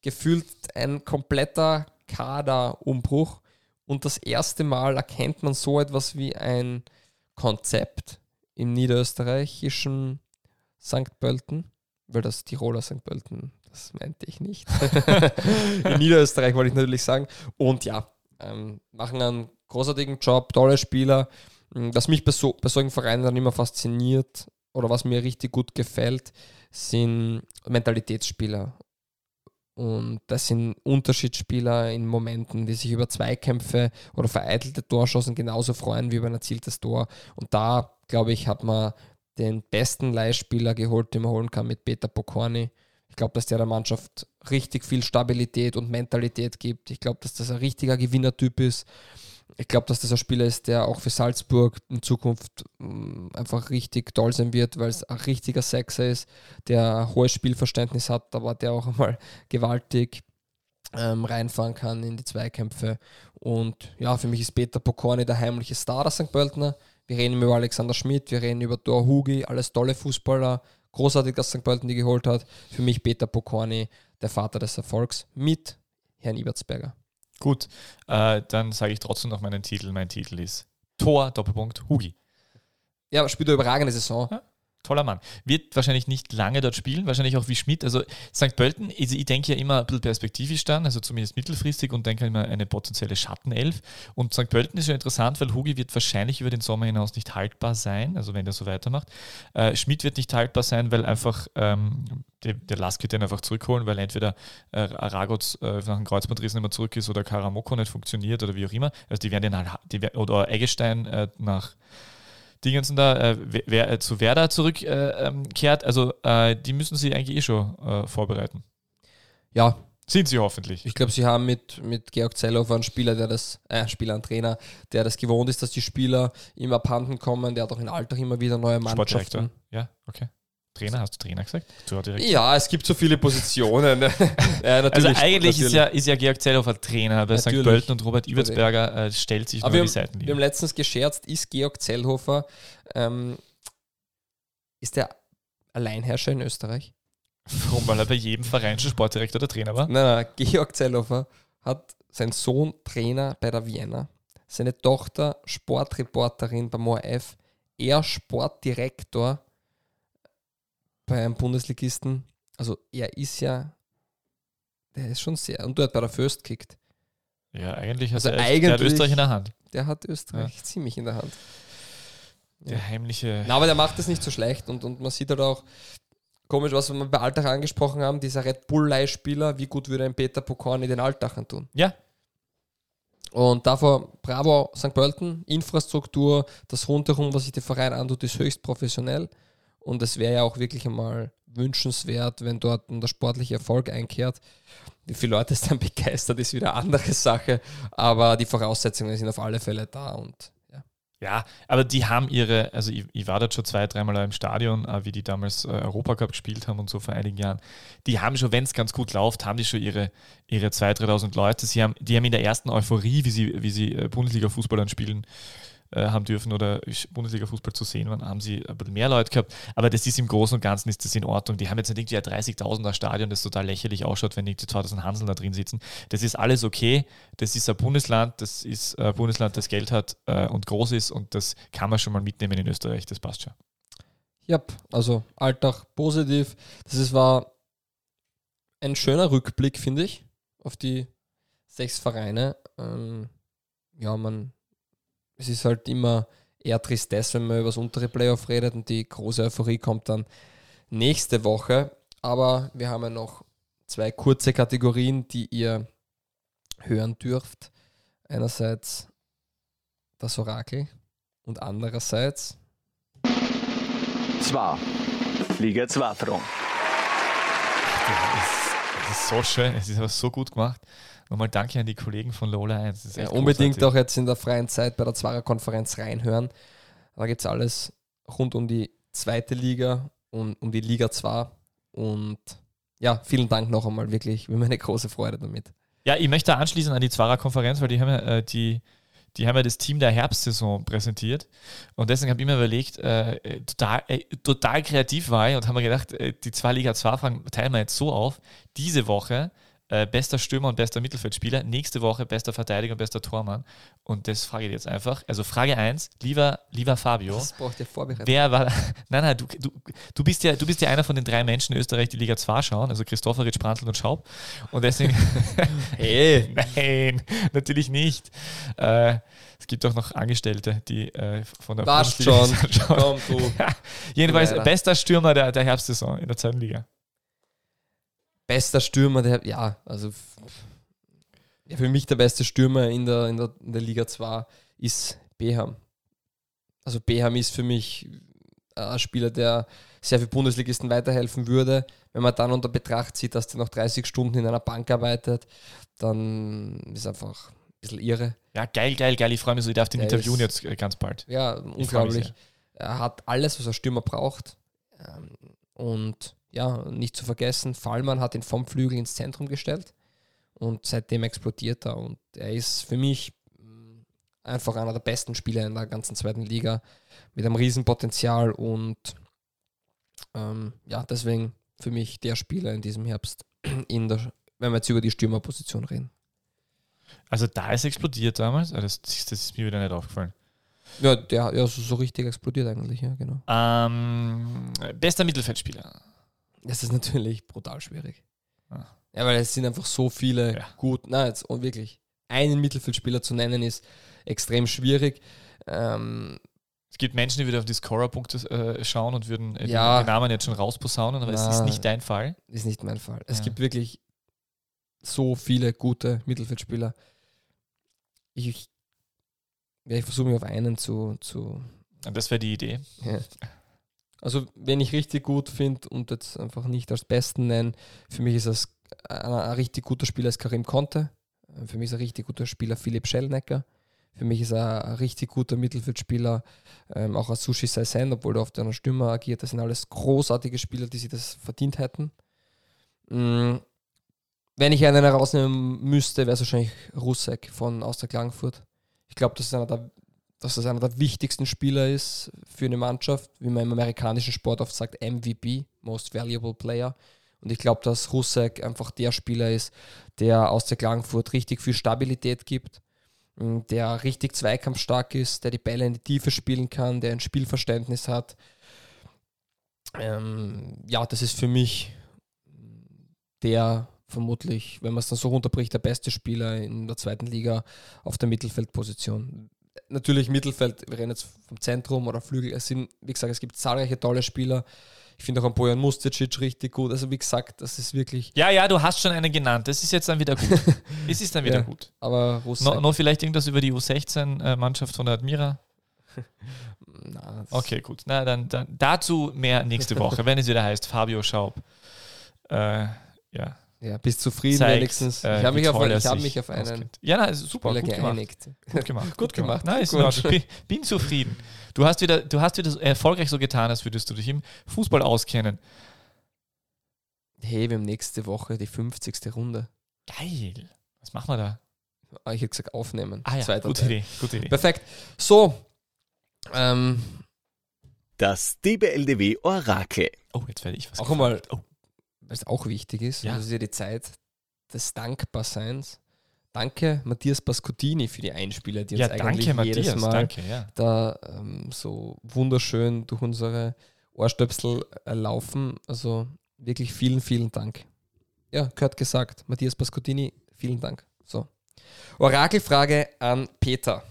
gefühlt ein kompletter Kaderumbruch und das erste Mal erkennt man so etwas wie ein Konzept im niederösterreichischen St. Pölten, weil das Tiroler St. Pölten das meinte ich nicht. In Niederösterreich wollte ich natürlich sagen. Und ja, ähm, machen einen großartigen Job, tolle Spieler. Mm, was mich bei, so, bei solchen Vereinen dann immer fasziniert oder was mir richtig gut gefällt, sind Mentalitätsspieler. Und das sind Unterschiedsspieler in Momenten, die sich über Zweikämpfe oder vereitelte Torschancen genauso freuen wie über ein erzieltes Tor. Und da, glaube ich, hat man den besten Leihspieler geholt, den man holen kann mit Peter Pokorny. Ich glaube, dass der der Mannschaft richtig viel Stabilität und Mentalität gibt. Ich glaube, dass das ein richtiger Gewinnertyp ist. Ich glaube, dass das ein Spieler ist, der auch für Salzburg in Zukunft mm, einfach richtig toll sein wird, weil es ein richtiger Sexer ist, der ein hohes Spielverständnis hat, aber der auch einmal gewaltig ähm, reinfahren kann in die Zweikämpfe. Und ja, für mich ist Peter Pokorny der heimliche Star der St. Pöltener. Wir reden über Alexander Schmidt, wir reden über Dor Hugi, alles tolle Fußballer, Großartig, dass St. Pölten die geholt hat. Für mich Peter Pokorny, der Vater des Erfolgs, mit Herrn Ibertsberger. Gut, äh, dann sage ich trotzdem noch meinen Titel. Mein Titel ist Tor, Doppelpunkt, Hugi. Ja, spielt eine überragende Saison. Ja, toller Mann. Wird wahrscheinlich nicht lange dort spielen, wahrscheinlich auch wie Schmidt. Also St. Pölten, ich, denke ja immer ein bisschen perspektivisch dann, also zumindest mittelfristig und denke immer eine potenzielle Schattenelf. Und St. Pölten ist ja interessant, weil Hugi wird wahrscheinlich über den Sommer hinaus nicht haltbar sein, also wenn der so weitermacht. Äh, Schmidt wird nicht haltbar sein, weil einfach ähm, der, der Lask wird den einfach zurückholen, weil entweder äh, Aragoz äh, nach dem Kreuzbandriss nicht mehr zurück ist oder Karamoko nicht funktioniert oder wie auch immer. Also die werden den halt, die, oder Eggestein äh, nach Dingensen da, äh, wer, äh, zu Werder zurückkehrt. Äh, also äh, die müssen sie eigentlich eh schon äh, vorbereiten. Ja. Sind sie hoffentlich. Ich glaube, sie haben mit, mit Georg Zellhofer einen Spieler, der das, äh, Spieler, einen Trainer, der das gewohnt ist, dass die Spieler ihm abhanden kommen. Der hat auch in Alltag immer wieder neue Mannschaften. Ja, okay. Trainer, hast du Trainer gesagt? Ja, es gibt so viele Positionen. ja, also eigentlich. Ist, ja, ist ja Georg Zellhofer Trainer bei natürlich. St. Pölten und Robert Ibertsberger äh, stellt sich Aber nur wir die Seitenlinie. Wir haben letztens gescherzt, ist Georg Zellhofer, ähm, ist der Alleinherrscher in Österreich? Warum? Weil er bei jedem Verein schon Sportdirektor oder Trainer war? Nein, nein, Georg Zellhofer hat seinen Sohn Trainer bei der Vienna, seine Tochter Sportreporterin beim ORF, er Sportdirektor bei einem Bundesligisten, also er ist ja, der ist schon sehr, und du hat bei der First kickt. Ja, eigentlich also hat er, eigentlich, der hat Österreich in der Hand. Der hat Österreich ja. ziemlich in der Hand. Der ja. heimliche. Na, aber der macht das nicht so schlecht und, und man sieht halt auch, komisch, was wir bei Altach angesprochen haben, dieser Red Bull-Leihspieler, wie gut würde ein Peter Pokorny den Altachern tun? Ja. Und davor, bravo St. Pölten, Infrastruktur, das rundherum, was sich der Verein antut, ist höchst professionell. Und es wäre ja auch wirklich einmal wünschenswert, wenn dort der sportliche Erfolg einkehrt. Wie viele Leute es dann begeistert, ist wieder eine andere Sache. Aber die Voraussetzungen sind auf alle Fälle da und ja. Ja, aber die haben ihre, also ich, ich war dort schon zwei, dreimal im Stadion, äh, wie die damals äh, Europacup gespielt haben und so vor einigen Jahren. Die haben schon, wenn es ganz gut läuft, haben die schon ihre, ihre 2.000, 3.000 Leute. Sie haben, die haben in der ersten Euphorie, wie sie, wie sie äh, Bundesliga-Fußball spielen, äh, haben dürfen oder Bundesliga-Fußball zu sehen waren, haben sie ein bisschen mehr Leute gehabt. Aber das ist im Großen und Ganzen ist das in Ordnung. Die haben jetzt nicht irgendwie ein 30.000er Stadion, das total lächerlich ausschaut, wenn die 2000 Hanseln da drin sitzen. Das ist alles okay. Das ist ein Bundesland, das ist ein Bundesland, das Geld hat äh, und groß ist und das kann man schon mal mitnehmen in Österreich. Das passt schon. Ja, also Alltag positiv. Das ist, war ein schöner Rückblick, finde ich, auf die sechs Vereine. Ähm, ja, man, es ist halt immer eher Tristesse, wenn man über das untere Playoff redet und die große Euphorie kommt dann nächste Woche. Aber wir haben ja noch zwei kurze Kategorien, die ihr hören dürft. Einerseits das Orakel und andererseits Zwar Liga 2 Front. Das ist so schön, es ist aber so gut gemacht. Nochmal danke an die Kollegen von Lola 1. Ja, unbedingt großartig. auch jetzt in der freien Zeit bei der Zwarer-Konferenz reinhören. Da gibt es alles rund um die zweite Liga und um die Liga 2. Und ja, vielen Dank noch einmal, wirklich. Wir haben eine große Freude damit. Ja, ich möchte anschließen an die Zwarer-Konferenz, weil die haben ja äh, die die haben ja das Team der Herbstsaison präsentiert. Und deswegen habe ich mir überlegt, äh, total, äh, total kreativ war ich und habe mir gedacht, äh, die zwei Liga 2 Fragen teilen wir jetzt so auf. Diese Woche äh, bester Stürmer und bester Mittelfeldspieler, nächste Woche bester Verteidiger und bester Tormann. Und das frage ich jetzt einfach. Also Frage 1, lieber, lieber Fabio. Das braucht ihr vorbereitet. Wer war, nein, nein, du, du, du, bist ja, du bist ja einer von den drei Menschen in Österreich, die Liga 2 schauen, also Christopheritsch, Brandl und Schaub. Und deswegen, hey, nein, natürlich nicht. Äh, es gibt auch noch Angestellte, die äh, von der Passt schon. Komm, du. Jedenfalls bester Stürmer der, der Herbstsaison in der zweiten Liga bester Stürmer, der, ja, also ja, für mich der beste Stürmer in der, in der, in der Liga 2 ist Beham. Also Beham ist für mich ein Spieler, der sehr für Bundesligisten weiterhelfen würde. Wenn man dann unter Betracht zieht, dass der noch 30 Stunden in einer Bank arbeitet, dann ist einfach ein bisschen irre. Ja, geil, geil, geil. Ich freue mich so, ich darf den der interviewen jetzt äh, ganz bald. Ja, unglaublich. Er hat alles, was ein Stürmer braucht. Ähm, und ja, nicht zu vergessen, Fallmann hat ihn vom Flügel ins Zentrum gestellt und seitdem explodiert er. Und er ist für mich mm, einfach einer der besten Spieler in der ganzen zweiten Liga mit einem Riesenpotenzial und ähm, ja, deswegen für mich der Spieler in diesem Herbst, in der, wenn wir jetzt über die Stürmerposition reden. Also da ist explodiert damals, das, das ist mir wieder nicht aufgefallen. Ja, der ja, so, so richtig explodiert eigentlich, ja, genau. Ähm, bester Mittelfeldspieler. Das ist natürlich brutal schwierig. Ah. Ja, weil es sind einfach so viele ja. gut, na jetzt und wirklich einen Mittelfeldspieler zu nennen ist extrem schwierig. Ähm, es gibt Menschen, die wieder auf die Scorer-Punkte äh, schauen und würden äh, ja, den Namen jetzt schon rausposaunen, aber na, es ist nicht dein Fall. Ist nicht mein Fall. Es gibt wirklich so viele gute Mittelfeldspieler. Ich, ich, ich versuche mich auf einen zu. zu das wäre die Idee. Ja. Also, wenn ich richtig gut finde und jetzt einfach nicht als Besten nennen, für mich ist das ein, ein richtig guter Spieler ist Karim Conte. Für mich ist ein richtig guter Spieler Philipp Schellnecker. Für mich ist er ein richtig guter Mittelfeldspieler, ähm, auch Sushi Saisen, obwohl er oft einer Stürmer agiert. Das sind alles großartige Spieler, die sich das verdient hätten. Mhm. Wenn ich einen herausnehmen müsste, wäre es wahrscheinlich Rusek von Austria Klagenfurt. Ich glaube, das ist einer der dass das einer der wichtigsten Spieler ist für eine Mannschaft, wie man im amerikanischen Sport oft sagt, MVP, Most Valuable Player. Und ich glaube, dass Rusek einfach der Spieler ist, der aus der Klagenfurt richtig viel Stabilität gibt, mm, der richtig zweikampfstark ist, der die Bälle in die Tiefe spielen kann, der ein Spielverständnis hat. Ähm, ja, das ist für mich der vermutlich, wenn man es dann so runterbricht, der beste Spieler in der zweiten Liga auf der Mittelfeldposition natürlich Mittelfeld, wir reden jetzt vom Zentrum oder Flügel, es sind, wie gesagt, es gibt zahlreiche tolle Spieler. Ich finde auch einen Bojan Musticic richtig gut. Also wie gesagt, das ist wirklich. Ja, ja, du hast schon einen genannt. Das ist jetzt dann wieder gut. es ist dann wieder ja, gut. Aber no, Noch vielleicht irgendwas über die U16-Mannschaft von der Admira? Na, okay, gut. Na, dann, dann dazu mehr nächste Woche, wenn es wieder heißt Fabio Schaub. Äh, ja. Ja, bist zufrieden zeigt, wenigstens. Äh, ich habe mich, auf, hab mich auf einen auskennt. ja, na, super, gut geeinigt. Gemacht. Gut gemacht. gut gemacht. Nein, ist gut. Bin, bin zufrieden. Du hast, wieder, du hast wieder erfolgreich so getan, als würdest du dich im Fußball auskennen. Hey, wir haben nächste Woche die 50. Runde. Geil. Was machen wir da? Ah, ich hätte gesagt, aufnehmen. Ah ja, gute Idee, gute Idee. Perfekt. So, Ähm, Das DBLDW Orakel. Oh, jetzt werde ich was auch einmal, gefragt. Oh. Es auch wichtig ist, Ja. das ist ja die Zeit des Dankbarseins. Danke, Matthias Pascotini, für die Einspieler, die Ja, uns eigentlich danke, jedes Matthias. Mal Danke, ja. da ähm, so wunderschön durch unsere Ohrstöpsel äh, laufen. Also wirklich vielen, vielen Dank. Ja, gehört gesagt. Matthias Pascotini, vielen Dank. So. Orakelfrage an Peter.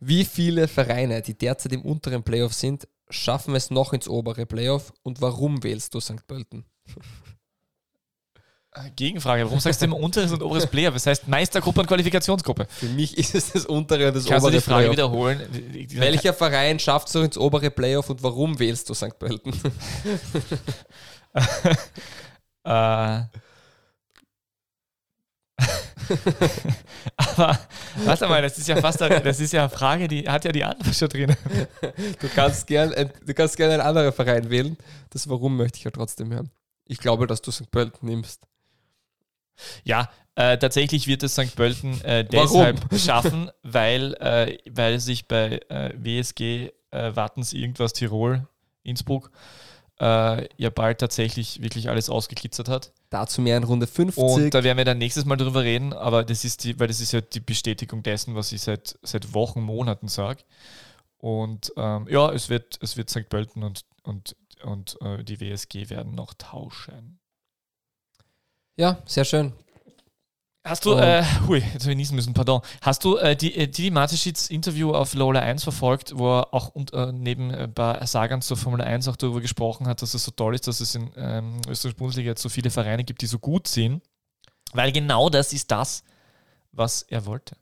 Wie viele Vereine, die derzeit im unteren Playoff sind, schaffen es noch ins obere Playoff und warum wählst du St. Pölten? Äh, Gegenfrage, warum sagst du immer unteres und oberes Player? Was heißt Meistergruppe und Qualifikationsgruppe? Für mich ist es das untere und das Kannst du obere die Frage Playoff. wiederholen? Welcher Verein schafft es noch ins obere Playoff und warum wählst du St. Pölten? Äh, aber warte mal, das ist ja fast eine, das ist ja eine Frage, die hat ja die Antwort schon drin. Du kannst gern, ein- du kannst gerne einen anderen Verein wählen. Das Warum möchte ich ja trotzdem hören. Ich glaube, dass du St. Pölten nimmst. Ja, äh, tatsächlich wird es St. Pölten äh, Warum? deshalb schaffen, weil, äh, weil sich bei äh, WSG äh, Wattens irgendwas Tirol, Innsbruck, äh, ja bald tatsächlich wirklich alles ausgeglitzert hat. Dazu mehr in Runde 50. Und da werden wir dann nächstes Mal drüber reden, aber das ist die, weil das ist ja die Bestätigung dessen, was ich seit, seit Wochen, Monaten sage. Und ähm, ja, es wird, es wird St. Pölten und, und, und äh, die WSG werden noch tauschen. ja, sehr schön. Hast du, Und- äh, hui, jetzt habe ich niesen müssen, pardon. Hast du äh, die, äh, Didi Mateschitz Interview auf Lola 1 verfolgt, wo er auch und, äh, neben ein paar Sagern zur Formel 1 auch darüber gesprochen hat, dass es so toll ist, dass es in ähm, Österreich Bundesliga jetzt so viele Vereine gibt, die so gut sind? Weil genau das ist das, was er wollte.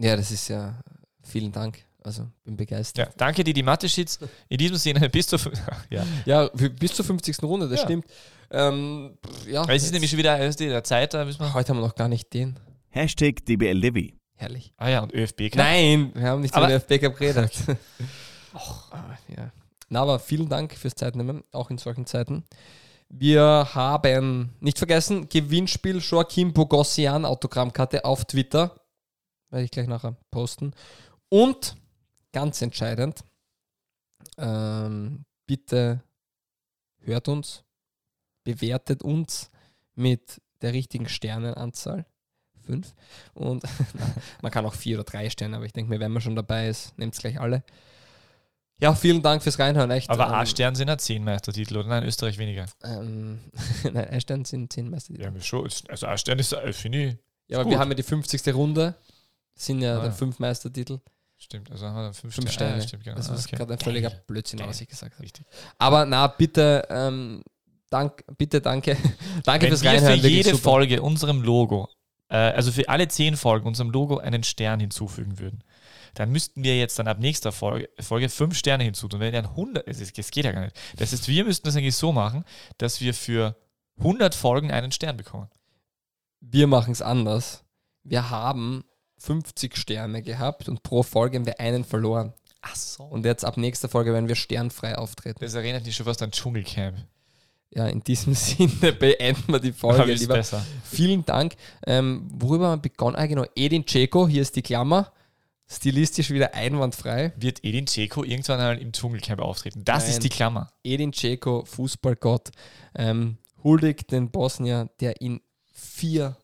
Ja, das ist ja. Vielen Dank. Also, bin begeistert. Ja, danke Didi Mateschitz. In diesem Sinne, bis zur. ja. Ja, bis zur 50. Runde, das Ja. stimmt. Ähm, pff, ja, Weil es ist nämlich schon wieder ist der Zeit, da müssen wir. Heute haben wir noch gar nicht den. Hashtag DBLDW. Herrlich. Ah ja, und ÖFB -Cup. Nein, wir haben nicht über den FB Cup geredet. Ah, ja. Na, aber vielen Dank fürs Zeitnehmen, auch in solchen Zeiten. Wir haben nicht vergessen, Gewinnspiel Joachim Bogossian Autogrammkarte auf Twitter. Werde ich gleich nachher posten. Und ganz entscheidend, ähm, bitte hört uns, bewertet uns mit der richtigen Sternenanzahl. Fünf. Und man kann auch vier oder drei Sterne, aber ich denke mir, wenn man schon dabei ist, nehmt es gleich alle. Ja, vielen Dank fürs Reinhören, echt. Aber Ähm, A-Stern sind ja 10 Meistertitel, oder? Nein, Österreich weniger. Ähm, nein, ein Stern sind zehn Meister. Ja, schon. Also A-Stern ist, äh, finde ich, Ja, aber gut. wir haben ja die 50. Runde. Das sind ja Ah, dann ja. fünf Meistertitel. Stimmt, also haben wir dann 5 Fünf Sterne. Sterne. Ah, stimmt, genau. Das Ah, war okay. gerade ein völliger Geil. Blödsinn, Geil. was ich gesagt habe. Richtig. Aber na, bitte, ähm, dank, bitte, danke. danke Wenn fürs wir Reinhören. für jede. Folge unserem Logo, äh, also für alle 10 Folgen unserem Logo einen Stern hinzufügen würden, dann müssten wir jetzt dann ab nächster Folge, Folge 5 Sterne hinzutun. Wenn wir dann 100, es ist- es geht ja gar nicht. Das heißt, wir müssten das eigentlich so machen, dass wir für 100 Folgen einen Stern bekommen. Wir machen es anders. Wir haben 50 Sterne gehabt und pro Folge haben wir einen verloren. Ach so. Und Und jetzt ab nächster Folge werden wir sternfrei auftreten. das erinnert mich schon fast an Dschungelcamp. Ja, in diesem Sinne beenden wir die Folge lieber. besser. Vielen Dank. Ähm, worüber wir begonnen? Ah, genau. Edin Dzeko, hier ist die Klammer. Stilistisch wieder einwandfrei. Wird Edin Dzeko irgendwann mal im Dschungelcamp auftreten? Das Nein. ist die Klammer. Edin Dzeko, Fußballgott, ähm, huldigt den Bosnier, der in vier,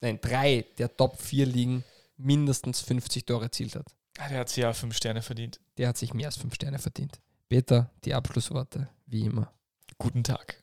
nein, drei der Top 4 Ligen mindestens 50 Tore erzielt hat. Ah, Der hat sich ja 5 Sterne verdient. Der hat sich mehr als fünf Sterne verdient. Peter, die Abschlussworte, wie immer. Guten Tag.